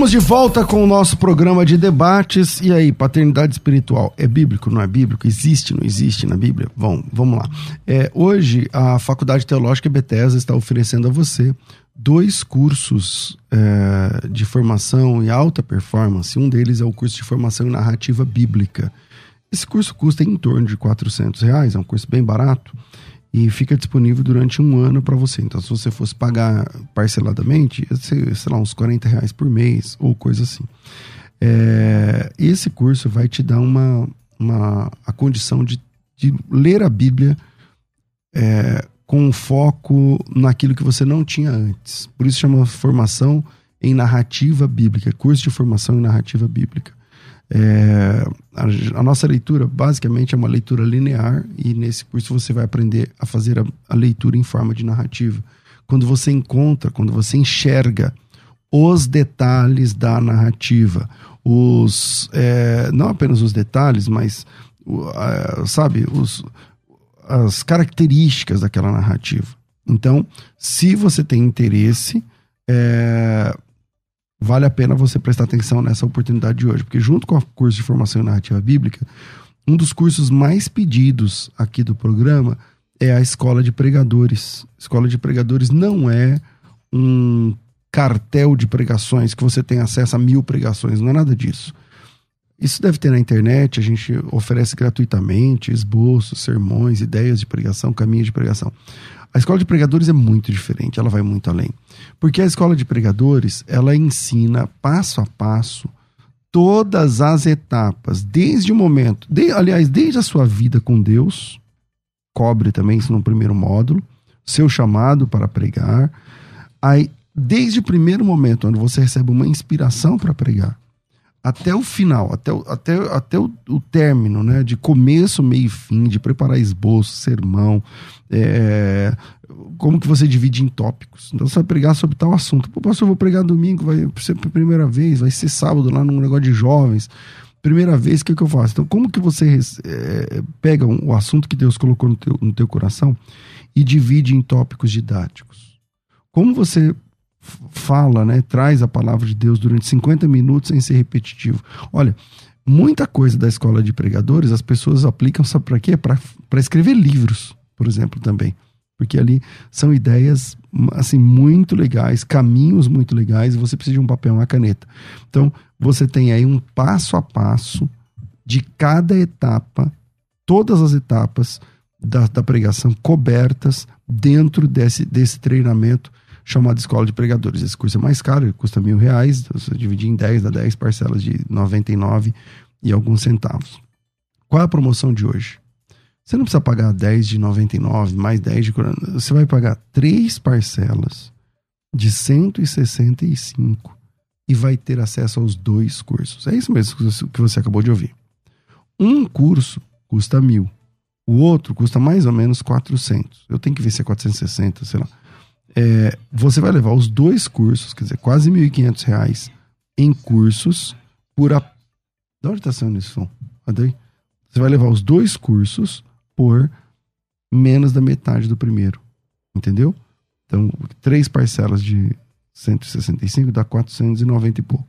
Estamos de volta com o nosso programa de debates. E aí, paternidade espiritual é bíblico, não é bíblico? Existe, não existe na Bíblia? Bom, vamos lá. É, hoje, a Faculdade Teológica Bethesda está oferecendo a você dois cursos é, de formação e alta performance. Um deles é o curso de formação em narrativa bíblica. Esse curso custa em torno de 400 reais, é um curso bem barato e fica disponível durante um ano para você. Então, se você fosse pagar parceladamente, ser, sei lá, uns 40 reais por mês ou coisa assim. É, esse curso vai te dar uma, uma a condição de, de ler a Bíblia é, com foco naquilo que você não tinha antes. Por isso chama formação em narrativa bíblica, curso de formação em narrativa bíblica. É, a, a, nossa leitura basicamente é uma leitura linear e nesse curso você vai aprender a fazer a, a leitura em forma de narrativa. Quando você encontra, quando você enxerga os detalhes da narrativa, os é, não apenas os detalhes, mas sabe os, as características daquela narrativa. Então, se você tem interesse, é, vale a pena você prestar atenção nessa oportunidade de hoje, porque junto com o curso de formação em narrativa bíblica, um dos cursos mais pedidos aqui do programa é a Escola de Pregadores. Escola de Pregadores não é um cartel de pregações que você tem acesso a mil pregações, não é nada disso. Isso deve ter na internet, a gente oferece gratuitamente esboços, sermões, ideias de pregação, caminhos de pregação. A escola de pregadores é muito diferente, ela vai muito além. Porque a escola de pregadores, ela ensina passo a passo todas as etapas, desde o momento, de, aliás, desde a sua vida com Deus, cobre também isso no primeiro módulo, seu chamado para pregar, aí desde o primeiro momento onde você recebe uma inspiração para pregar, até o final, até o, até, até o, o, término, né? De começo, meio e fim, de preparar esboço, sermão, é, como que você divide em tópicos. Então você vai pregar sobre tal assunto. Pô, pastor, eu vou pregar domingo, vai ser a primeira vez, vai ser sábado lá num negócio de jovens. Primeira vez, o que, que eu faço? Então, como que você é, pega um, o assunto que Deus colocou no teu, no teu coração e divide em tópicos didáticos? Como você fala, né, traz a palavra de Deus durante 50 minutos sem ser repetitivo. Olha, muita coisa da escola de pregadores as pessoas aplicam, sabe para quê? Para escrever livros, por exemplo, também. Porque ali são ideias assim muito legais, caminhos muito legais, e você precisa de um papel uma caneta. Então, você tem aí um passo a passo de cada etapa, todas as etapas da, da pregação cobertas dentro desse, desse treinamento chamado Escola de Pregadores. Esse curso é mais caro, ele custa mil reais, então você dividir em 10, dá 10 parcelas de 99 e alguns centavos. Qual é a promoção de hoje? Você não precisa pagar 10 de 99, mais 10 de... Você vai pagar três parcelas de 165 e vai ter acesso aos dois cursos. É isso mesmo que você acabou de ouvir. Um curso custa mil. O outro custa mais ou menos 400. Eu tenho que ver se é 460, sei lá é, você vai levar os dois cursos, quer dizer, quase R$ 1.500 em cursos por a. Da onde está saindo esse som? Cadê? Você vai levar os dois cursos por menos da metade do primeiro. Entendeu? Então, três parcelas de 165 dá 490 e pouco.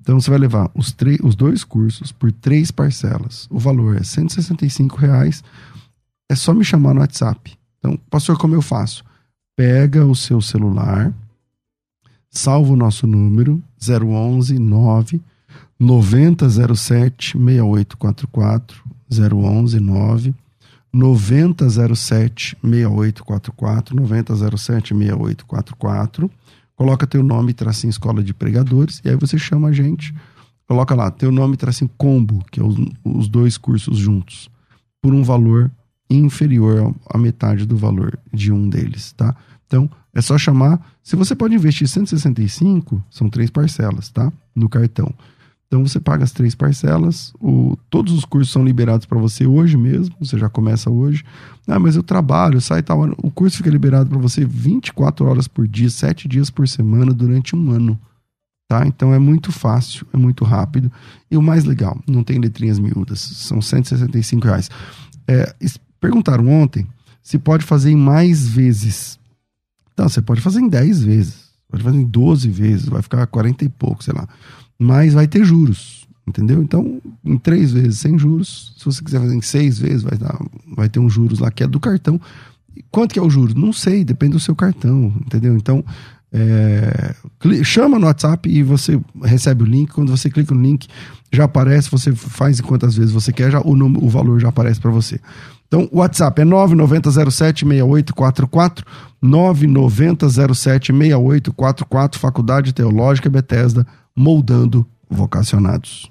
Então, você vai levar os, os dois cursos por três parcelas. O valor é 165 reais. É só me chamar no WhatsApp. Então, pastor, como eu faço? Pega o seu celular, salva o nosso número 011 9 9007 6844 011 9 9007 6844 9007 6844 coloca teu nome tracinho escola de pregadores e aí você chama a gente coloca lá teu nome tracinho combo que é os, os dois cursos juntos por um valor inferior à metade do valor de um deles, tá? Então, é só chamar. Se você pode investir 165, são três parcelas, tá? No cartão. Então você paga as três parcelas, o, todos os cursos são liberados para você hoje mesmo, você já começa hoje. Ah, mas eu trabalho, sai tal. O curso fica liberado para você 24 horas por dia, 7 dias por semana, durante um ano. Tá? Então é muito fácil, é muito rápido. E o mais legal, não tem letrinhas miúdas, são 165 reais. É, perguntaram ontem se pode fazer em mais vezes. Então, você pode fazer em 10 vezes. Pode fazer em 12 vezes, vai ficar 40 e pouco, sei lá. Mas vai ter juros, entendeu? Então, em três vezes sem juros, se você quiser fazer em seis vezes, vai, dar, vai ter um juros lá que é do cartão. Quanto que é o juros? Não sei, depende do seu cartão, entendeu? Então, é, chama no WhatsApp e você recebe o link. Quando você clica no link, já aparece, você faz quantas vezes você quer, já, o, o valor já aparece para você. Então, o WhatsApp é 9907-6844, 9907-6844, Faculdade Teológica Bethesda, moldando vocacionados.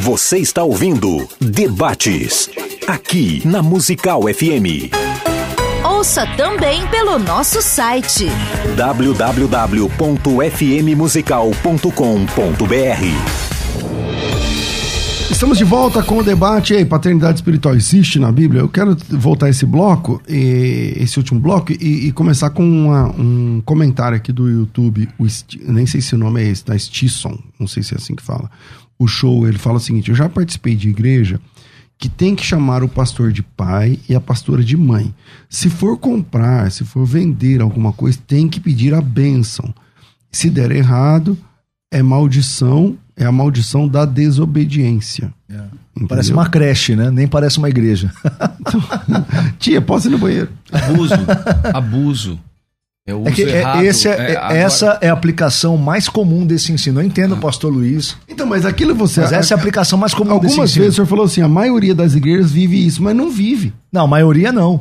Você está ouvindo Debates, aqui na Musical FM. Ouça também pelo nosso site www.fmmusical.com.br. Estamos de volta com o debate aí, paternidade espiritual existe na Bíblia? Eu quero voltar esse bloco, esse último bloco, e, e começar com uma, um comentário aqui do YouTube, o, nem sei se o nome é esse, da Stisson, não sei se é assim que fala o show, ele fala o seguinte: eu já participei de igreja que tem que chamar o pastor de pai e a pastora de mãe. Se for comprar, se for vender alguma coisa, tem que pedir a bênção. Se der errado, é maldição, é a maldição da desobediência. É. Parece uma creche, né? Nem parece uma igreja. Tia, posso ir no banheiro? Abuso, abuso. É, é que é, errado, esse é, é, agora... Essa é a aplicação mais comum desse ensino. Eu entendo, ah. pastor Luiz. Então, mas aquilo você. Mas essa é a aplicação mais comum Algumas desse vezes o senhor falou assim: a maioria das igrejas vive isso, mas não vive. Não, a maioria não.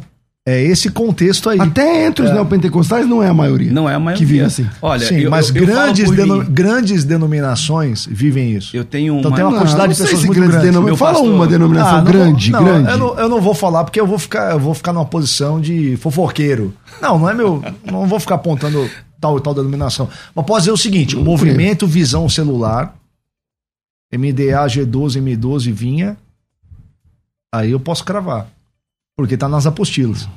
É esse contexto aí. Até entre os é. neopentecostais não é a maioria. Não é a maioria. Que vive assim. Olha, Sim, eu, mas eu, grandes, deno grandes denominações vivem isso. Eu tenho Então tem uma quantidade de pessoas muito grande. Denom... Fala pastor... uma denominação ah, não, grande, não, grande. Eu não, eu não, vou falar porque eu vou ficar, eu vou ficar numa posição de fofoqueiro. Não, não é meu. não vou ficar apontando tal tal denominação. Mas posso dizer o seguinte: o movimento Visão Celular, MDA G12, M12 vinha. Aí eu posso cravar. Porque tá nas apostilas.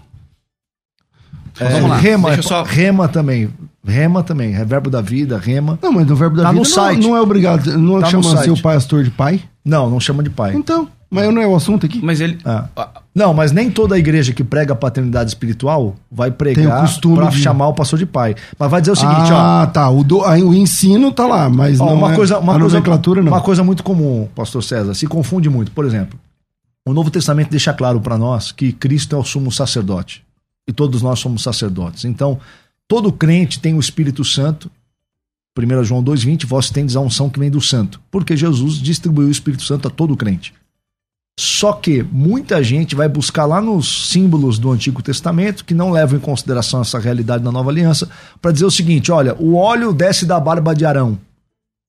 É, Vamos lá. Rema, só... rema também. Rema também. Reverbo da vida, rema. Não, mas no verbo da tá vida no site. Não, é obrigado. Não tá chama seu pastor de pai? Não, não chama de pai. Então. Mas não é o assunto aqui? Mas ele. Ah. Não, mas nem toda igreja que prega paternidade espiritual vai pregar para de... chamar o pastor de pai. Mas vai dizer o seguinte, ah, ó. tá. O, do, aí, o ensino tá lá, mas ó, não uma é, coisa, uma a coisa, nomenclatura não. Uma coisa muito comum, pastor César, se confunde muito. Por exemplo, o Novo Testamento deixa claro para nós que Cristo é o sumo sacerdote e todos nós somos sacerdotes. Então, todo crente tem o Espírito Santo. 1 João 2,20, vós tendes a unção que vem do santo. Porque Jesus distribuiu o Espírito Santo a todo crente. Só que muita gente vai buscar lá nos símbolos do Antigo Testamento, que não levam em consideração essa realidade da nova aliança, para dizer o seguinte: olha, o óleo desce da barba de Arão.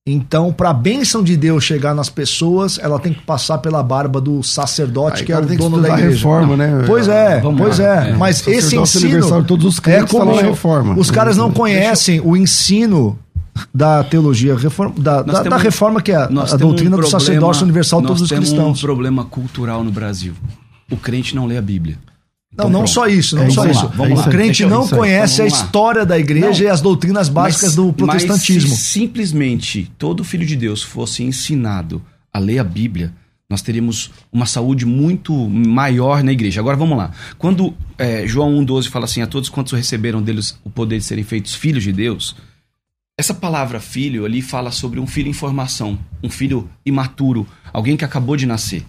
Então, para a bênção de Deus chegar nas pessoas, ela tem que passar pela barba do sacerdote, Aí, que é o dono da igreja. reforma, né? Pois é, Vamos pois lá. é. é. Mas esse ensino todos os é como reforma. Os caras não conhecem o ensino da teologia reforma, da, da, da, reforma que é a, a doutrina um problema, do sacerdócio universal de todos os cristãos. Nós temos um problema cultural no Brasil. O crente não lê a Bíblia. Não, então, não só isso, não é, só isso. Lá, o crente não conhece a história da igreja não, e as doutrinas básicas mas, do protestantismo. Mas se simplesmente todo filho de Deus fosse ensinado a ler a Bíblia, nós teríamos uma saúde muito maior na igreja. Agora vamos lá. Quando é, João 1,12 fala assim: a todos quantos receberam deles o poder de serem feitos filhos de Deus, essa palavra filho ali fala sobre um filho em formação, um filho imaturo, alguém que acabou de nascer.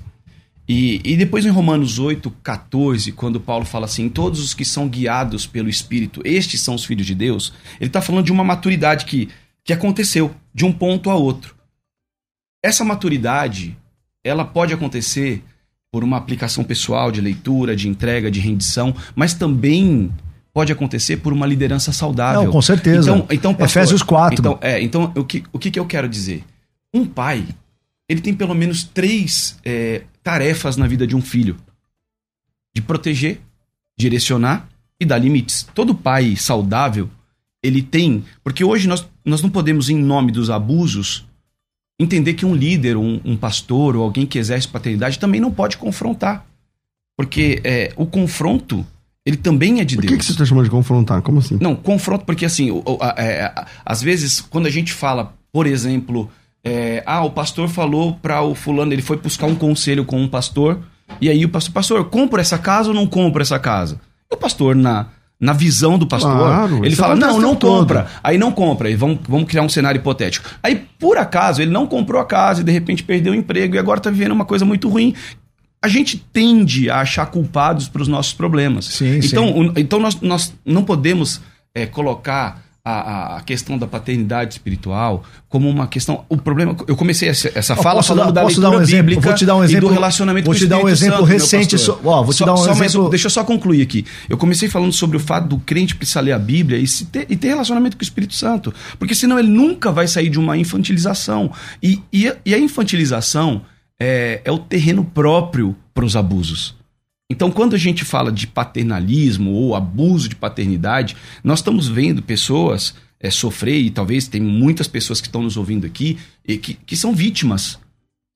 E, e depois em Romanos 8, 14, quando Paulo fala assim: todos os que são guiados pelo Espírito, estes são os filhos de Deus, ele está falando de uma maturidade que, que aconteceu de um ponto a outro. Essa maturidade, ela pode acontecer por uma aplicação pessoal de leitura, de entrega, de rendição, mas também pode acontecer por uma liderança saudável. Não, com certeza. Então, então pastor, Efésios 4. Então, é, então o, que, o que, eu quero dizer? Um pai, ele tem pelo menos três é, tarefas na vida de um filho: de proteger, direcionar e dar limites. Todo pai saudável, ele tem. Porque hoje nós, nós não podemos, em nome dos abusos, entender que um líder, um, um pastor ou alguém que exerce paternidade também não pode confrontar. Porque é, o confronto, ele também é de Por Deus. que, que você está chamando de confrontar? Como assim? Não, confronto, porque assim, o- o- a- é, a- às vezes, quando a gente fala, por exemplo, é, ah, o pastor falou para o fulano, ele foi buscar um conselho com um pastor, e aí o pastor, pastor, compra essa casa ou não compra essa casa? E o pastor, na, na visão do pastor, Claro, ele fala, não, não tempo todo. compra. Aí não compra, e vamos, vamos criar um cenário hipotético. Aí, por acaso, ele não comprou a casa e de repente perdeu o emprego e agora tá vivendo uma coisa muito ruim. A gente tende a achar culpados para os nossos problemas. Sim, então, sim. o- então nós, nós não podemos é, colocar a, a- questão da paternidade espiritual como uma questão. O problema. Eu comecei essa, essa fala posso falando dar- da posso leitura dar um exemplo? bíblica Vou te dar um e exemplo- do relacionamento vou com te o dar um Espírito exemplo Santo, recente so- ó, vou te Só- dar um só mais exemplo- deixa eu só concluir aqui. Eu comecei falando sobre o fato do crente precisar ler a Bíblia e, se ter, e ter relacionamento com o Espírito Santo. Porque senão ele nunca vai sair de uma infantilização. E, e, a- e a infantilização é, é o terreno próprio para os abusos. Então, quando a gente fala de paternalismo ou abuso de paternidade, nós estamos vendo pessoas é, sofrer, e talvez tem muitas pessoas que estão nos ouvindo aqui e que, que são vítimas.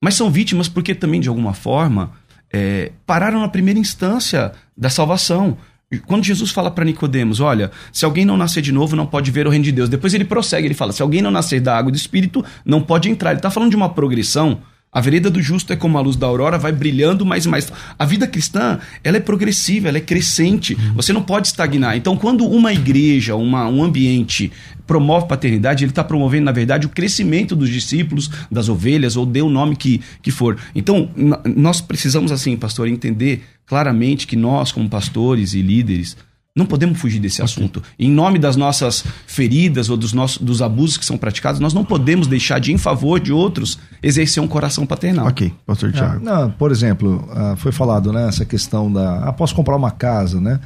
Mas são vítimas porque também, de alguma forma, é, pararam na primeira instância da salvação. Quando Jesus fala para Nicodemos, olha, se alguém não nascer de novo, não pode ver o reino de Deus. Depois ele prossegue, ele fala, se alguém não nascer da água e do Espírito, não pode entrar. Ele está falando de uma progressão. A vereda do justo é como a luz da aurora, vai brilhando mais e mais. A vida cristã, ela é progressiva, ela é crescente. Você não pode estagnar. Então, quando uma igreja, uma, um ambiente promove paternidade, ele está promovendo, na verdade, o crescimento dos discípulos, das ovelhas, ou dê o nome que, que for. Então, nós precisamos, assim, pastor, entender claramente que nós, como pastores e líderes, não podemos fugir desse assunto. Em nome das nossas feridas ou dos, nossos, dos abusos que são praticados, nós não podemos deixar de, em favor de outros, exercer um coração paternal. Ok, pastor Tiago. Não, por exemplo, ah, foi falado né, essa questão da. Ah, posso comprar uma casa, né?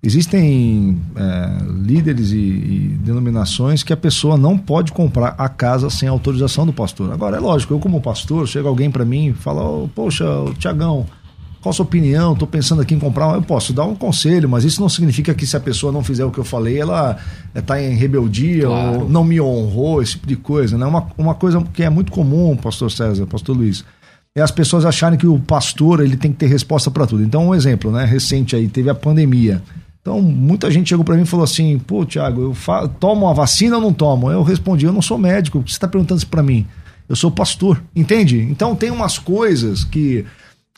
Existem eh, líderes e, e denominações que a pessoa não pode comprar a casa sem autorização do pastor. Agora, é lógico, eu como pastor, chega alguém para mim e fala, "Ô, poxa, Tiagão, qual a sua opinião? Estou pensando aqui em comprar. Eu posso dar um conselho, mas isso não significa que se a pessoa não fizer o que eu falei, ela está em rebeldia Claro. ou não me honrou, esse tipo de coisa. Né? Uma, uma coisa que é muito comum, pastor César, pastor Luiz, é as pessoas acharem que o pastor ele tem que ter resposta para tudo. Então, um exemplo, né? Recente aí, teve a pandemia. Então, muita gente chegou para mim e falou assim: pô, Tiago, eu fa- tomo uma vacina ou não tomo? Eu respondi: eu não sou médico, você está perguntando isso para mim? Eu sou pastor, entende? Então, tem umas coisas que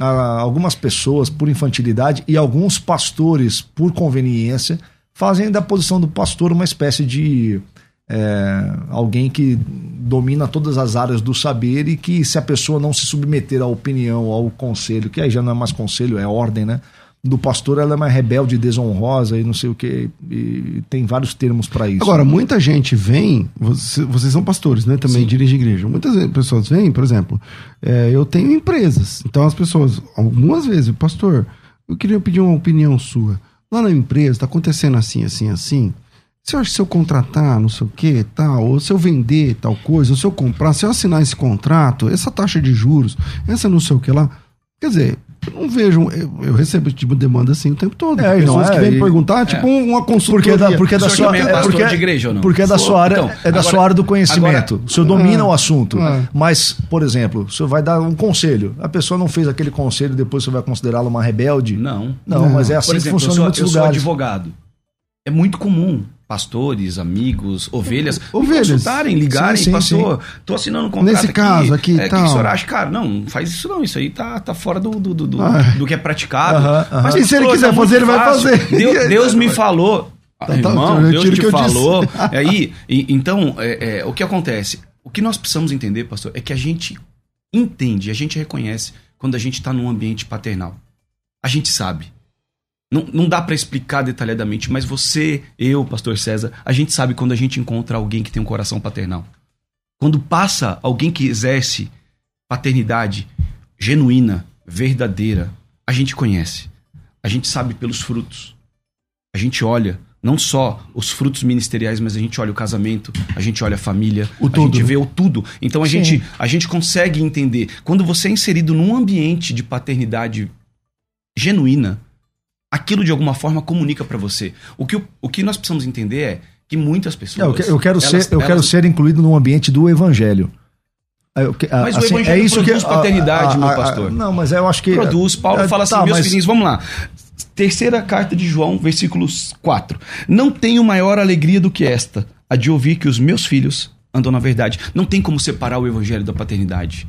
algumas pessoas, por infantilidade, e alguns pastores, por conveniência, fazem da posição do pastor uma espécie de é, alguém que domina todas as áreas do saber e que se a pessoa não se submeter à opinião, ao conselho, que aí já não é mais conselho, é ordem, né? Do pastor, ela é mais rebelde, desonrosa e não sei o que. E tem vários termos para isso. Agora, muita gente vem, você- vocês são pastores, né? Também dirigem igreja. Muitas pessoas vêm, por exemplo, é, eu tenho empresas. Então as pessoas, algumas vezes, pastor, eu queria pedir uma opinião sua. Lá na empresa está acontecendo assim, assim, assim. Você acha que se eu contratar, não sei o que, tal, ou se eu vender tal coisa, ou se eu comprar, se eu assinar esse contrato, essa taxa de juros, essa não sei o que lá. Quer dizer, eu não vejo. Eu, eu recebo esse tipo de demanda assim o tempo todo. É, pessoas não, é, que vêm e- perguntar, tipo uma Porque consultoria. é da, porque é da sua também é é porque, de igreja ou não? Porque é da Sou. sua área, Então, é da agora- sua área do conhecimento. agora- o senhor domina o assunto. Mas, por exemplo, o senhor vai dar um conselho. A pessoa não fez aquele conselho, depois você vai considerá-la uma rebelde? Não. Não, Não. mas é assim Por exemplo, que eu funciona sou, em muitos eu sou lugares. advogado. É muito comum pastores, amigos, ovelhas, Ovelhas. consultarem, ligarem, Sim, sim, pastor, tô assinando um contrato Nesse caso aqui é, tal. que o senhor acha? Cara, não, não faz isso não, isso aí tá, tá fora do, do, do, do- Ah. do que é praticado. Aham, aham. E se ele pastor, quiser tá fazer, ele vai fazer. Deus, Deus me falou. Tá, tá, Irmão, eu Deus te que falou. Aí, e- então, é, é, o que acontece? O que nós precisamos entender, pastor, é que a gente entende, a gente reconhece quando a gente está num ambiente paternal. A gente sabe. Não, não dá para explicar detalhadamente, mas você, eu, pastor César, a gente sabe quando a gente encontra alguém que tem um coração paternal. Quando passa alguém que exerce paternidade genuína, verdadeira, a gente conhece. A gente sabe pelos frutos. A gente olha não só os frutos ministeriais, mas a gente olha o casamento, a gente olha a família, O a gente vê o tudo. Então a Sim. gente, a gente consegue entender. Quando você é inserido num ambiente de paternidade genuína, aquilo de alguma forma comunica para você. O que, o, o que nós precisamos entender é que muitas pessoas. Eu, que- eu quero elas- ser, eu quero elas- ser incluído no ambiente do evangelho. O que- Mas o assim, evangelho é isso produz que, paternidade, meu a- a- pastor. Não, mas eu acho que. Produz. Paulo fala assim, tá, meus mas- filhinhos, vamos lá. Terceira carta de João, versículos 4. Não tenho maior alegria do que esta, a de ouvir que os meus filhos andam na verdade. Não tem como separar o evangelho da paternidade.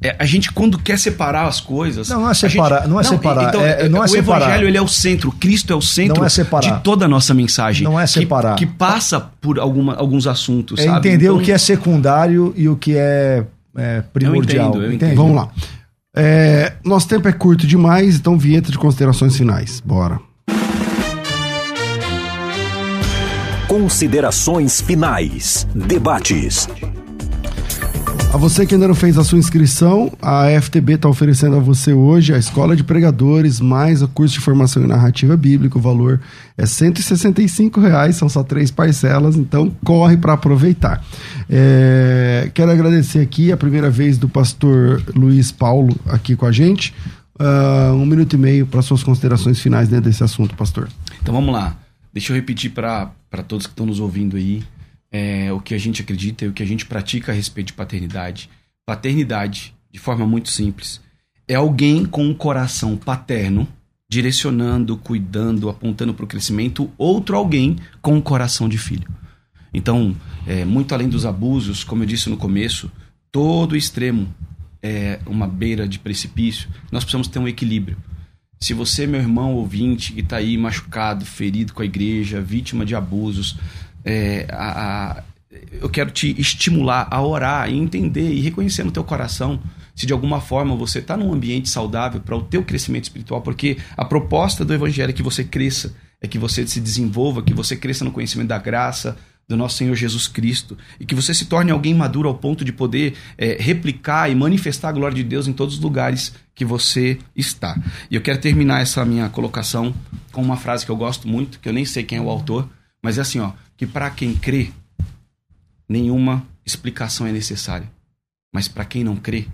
É, a gente, quando quer separar as coisas. Não, não é a separar, não é separar, Então, é- não é o separar. evangelho ele é o centro, Cristo é o centro Não é separar. de toda a nossa mensagem. Não é que- separar. Que, passa por alguma, alguns assuntos, É sabe? entender Então, o que é secundário e o que é, é primordial. entendo, eu entende? Vamos lá. É, nosso tempo é curto demais, então vinheta de considerações finais. Bora. Considerações finais. Debates. A você que ainda não fez a sua inscrição, a FTB está oferecendo a você hoje a Escola de Pregadores mais o curso de formação em narrativa bíblica. O valor é 165 reais, são só três parcelas, então corre para aproveitar. É, quero agradecer aqui a primeira vez do pastor Luiz Paulo aqui com a gente. Ah, um minuto e meio para suas considerações finais dentro desse assunto, pastor. Então vamos lá. Deixa eu repetir para todos que estão nos ouvindo aí é, o que a gente acredita e o que a gente pratica a respeito de paternidade. Paternidade, de forma muito simples, é alguém com um coração paterno direcionando, cuidando, apontando para o crescimento, outro alguém com um coração de filho. Então, é, muito além dos abusos, como eu disse no começo, todo extremo é uma beira de precipício. Nós precisamos ter um equilíbrio. Se você, meu irmão ouvinte, que está aí machucado, ferido com a igreja, vítima de abusos, é, a- a- eu quero te estimular a orar e entender e reconhecer no teu coração se de alguma forma você está num ambiente saudável para o teu crescimento espiritual, porque a proposta do evangelho é que você cresça, é que você se desenvolva, que você cresça no conhecimento da graça do nosso Senhor Jesus Cristo e que você se torne alguém maduro ao ponto de poder é, replicar e manifestar a glória de Deus em todos os lugares que você está. E eu quero terminar essa minha colocação com uma frase que eu gosto muito, que eu nem sei quem é o autor, mas é assim, ó, que para quem crê, nenhuma explicação é necessária. Mas para quem não crê,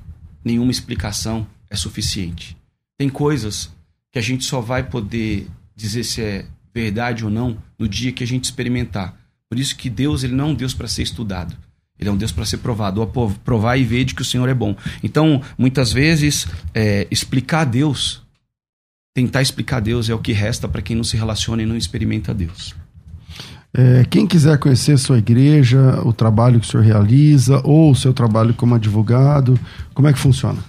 nenhuma explicação é suficiente. Tem coisas que a gente só vai poder dizer se é verdade ou não no dia que a gente experimentar. Por isso que Deus ele não é um Deus para ser estudado. Ele é um Deus para ser provado. Ou provar e ver de que o Senhor é bom. Então, muitas vezes, é, explicar Deus, tentar explicar Deus é o que resta para quem não se relaciona e não experimenta Deus. É, quem quiser conhecer sua igreja, o trabalho que o senhor realiza, ou o seu trabalho como advogado, como é que funciona?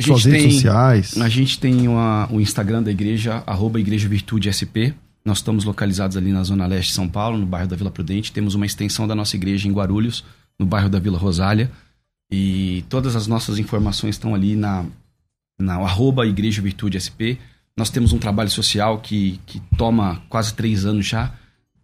A Suas gente redes tem- sociais. A gente tem uma- o Instagram da igreja, arroba Igreja Virtude SP. Nós estamos localizados ali na Zona Leste de São Paulo, no bairro da Vila Prudente. Temos uma extensão da nossa igreja em Guarulhos, no bairro da Vila Rosália. E todas as nossas informações estão ali na, na arroba Igreja Virtude SP. Nós temos um trabalho social que, que toma quase três anos já.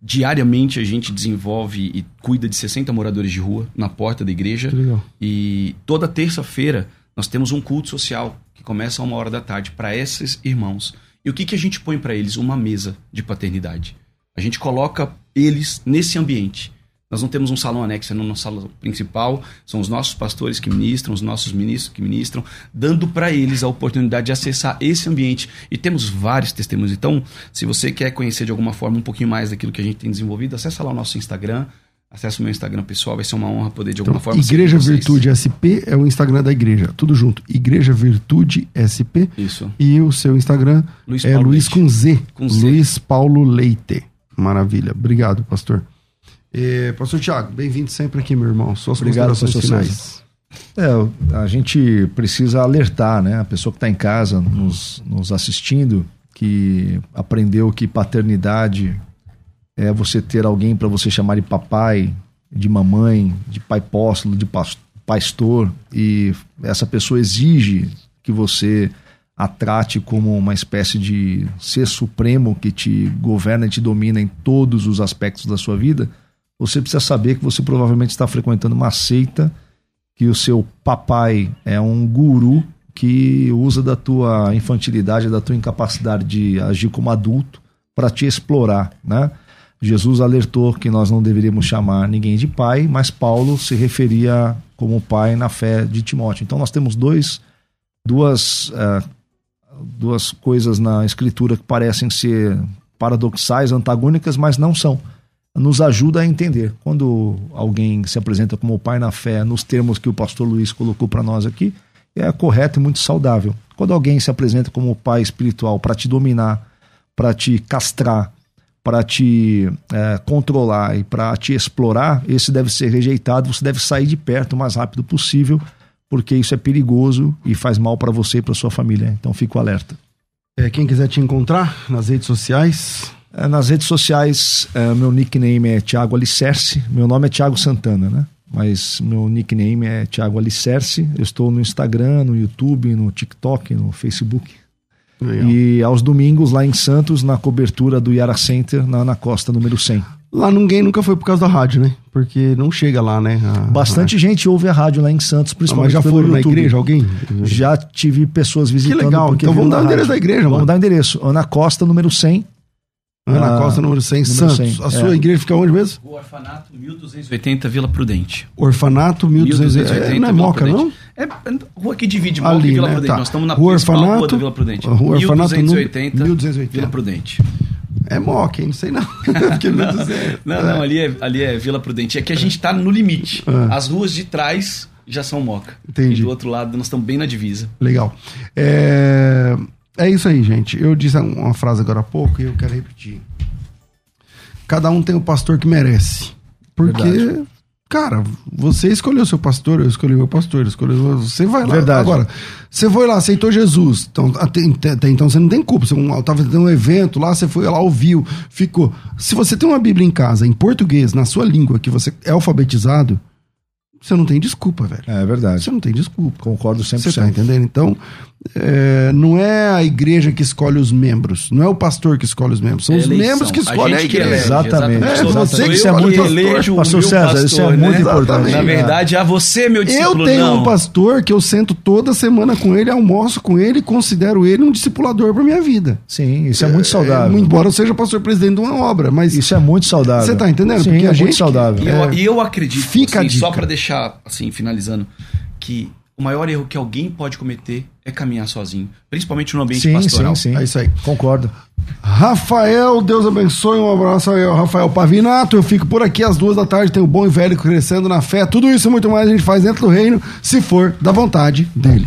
Diariamente a gente desenvolve e cuida de 60 moradores de rua na porta da igreja. E toda terça-feira nós temos um culto social que começa a uma hora da tarde para esses irmãos. E o que, que a gente põe para eles? Uma mesa de paternidade. A gente coloca eles nesse ambiente. Nós não temos um salão anexo, é no nosso salão principal. São os nossos pastores que ministram, os nossos ministros que ministram, dando para eles a oportunidade de acessar esse ambiente. E temos vários testemunhos. Então, se você quer conhecer de alguma forma um pouquinho mais daquilo que a gente tem desenvolvido, acessa lá o nosso Instagram, acessa o meu Instagram pessoal. Vai ser uma honra poder de alguma Então, forma. Igreja. Virtude SP é o Instagram da igreja. Tudo junto. Igreja Virtude SP. Isso. E o seu Instagram Luiz é Paulo Luiz Leite. com Z. Com Z. Luiz Paulo Leite. Maravilha. Obrigado, pastor. Eh, pastor Tiago, bem-vindo sempre aqui, meu irmão. Suas Obrigado, considerações finais. É, a gente precisa alertar, né? A pessoa que está em casa nos, nos assistindo, que aprendeu que paternidade é você ter alguém para você chamar de papai, de mamãe, de pai apóstolo, de pas- pastor, e essa pessoa exige que você a trate como uma espécie de ser supremo que te governa e te domina em todos os aspectos da sua vida, você precisa saber que você provavelmente está frequentando uma seita que o seu papai é um guru que usa da tua infantilidade, da tua incapacidade de agir como adulto para te explorar, né? Jesus alertou que nós não deveríamos chamar ninguém de pai, mas Paulo se referia como pai na fé de Timóteo. Então nós temos dois, duas, eh, duas coisas na escritura que parecem ser paradoxais, antagônicas, mas não são. Nos ajuda a entender. Quando alguém se apresenta como pai na fé, nos termos que o pastor Luiz colocou para nós aqui, é correto e muito saudável. Quando alguém se apresenta como pai espiritual para te dominar, para te castrar, para te é, controlar e para te explorar, esse deve ser rejeitado. Você deve sair de perto o mais rápido possível, porque isso é perigoso e faz mal para você e para sua família. Então, fico alerta. É, quem quiser te encontrar nas redes sociais. É, nas redes sociais, é, meu nickname é Thiago Alicerce. Meu nome é Thiago Santana, né? Mas meu nickname é Thiago Alicerce. Eu estou no Instagram, no YouTube, no TikTok, no Facebook. Legal. E aos domingos, lá em Santos, na cobertura do Yara Center, na, na Costa número 100. Lá ninguém nunca foi por causa da rádio, né? Porque não chega lá, né? A, Bastante a... gente ouve a rádio lá em Santos, principalmente. Mas já foram na igreja alguém? Já tive pessoas visitando. Que legal. Então vamos dar o endereço da igreja, Vamos dar o endereço. Ana Costa, número 100. Ana ah, Costa, número 100, número Santos. 100, a sua é. igreja fica onde mesmo? O Orfanato 1280, Vila Prudente. Orfanato 1280, 1280 é, não é Moca, não? É, rua que divide Moca Ali, e Vila né? Prudente. Tá. Nós estamos na rua Orfanato, rua da Vila Prudente. Rua Orfanato 1280, 1280, Vila Prudente. É Moca, hein? Não sei não. não, não, não, ali é, ali é Vila Prudente. É que a gente está no limite. É. As ruas de trás já são Moca. Entendi. E do outro lado nós estamos bem na divisa. Legal. É, é isso aí, gente. Eu disse uma frase agora há pouco e eu quero repetir cada um tem o pastor que merece. Porque, Verdade. cara, você escolheu seu pastor, eu escolhi meu pastor, escolheu, você vai lá. Verdade. Agora, você foi lá, aceitou Jesus. Então, até, até então você não tem culpa. Você estava tendo um evento lá, você foi lá, ouviu, ficou. Se você tem uma Bíblia em casa, em português, na sua língua, que você é alfabetizado, você não tem desculpa, velho. É verdade. Você não tem desculpa. Concordo 100%. Você tá entendendo? Então, é, não é a igreja que escolhe os membros, não é o pastor que escolhe os membros, são é os membros que escolhem a, a igreja. exatamente. É, você que isso é muito elejo pastor César, pastor, isso é muito né? importante. Na verdade, a você, meu discípulo, Eu tenho não. um pastor que eu sento toda semana com ele, almoço com ele e considero ele um discipulador para minha vida. Sim, isso é muito saudável. É, embora eu seja pastor presidente de uma obra, mas isso é muito saudável. Você tá entendendo? Sim, Porque é a gente, muito saudável. E eu, e eu acredito, Fica assim, só para deixar assim finalizando, que o maior erro que alguém pode cometer é caminhar sozinho, principalmente no ambiente sim, pastoral. Sim, sim, é isso aí. Concordo. Rafael, Deus abençoe, um abraço aí ao Rafael Pavinato. Eu fico por aqui às duas da tarde, tem o bom e velho crescendo na fé. Tudo isso e muito mais a gente faz dentro do reino, se for da vontade dele.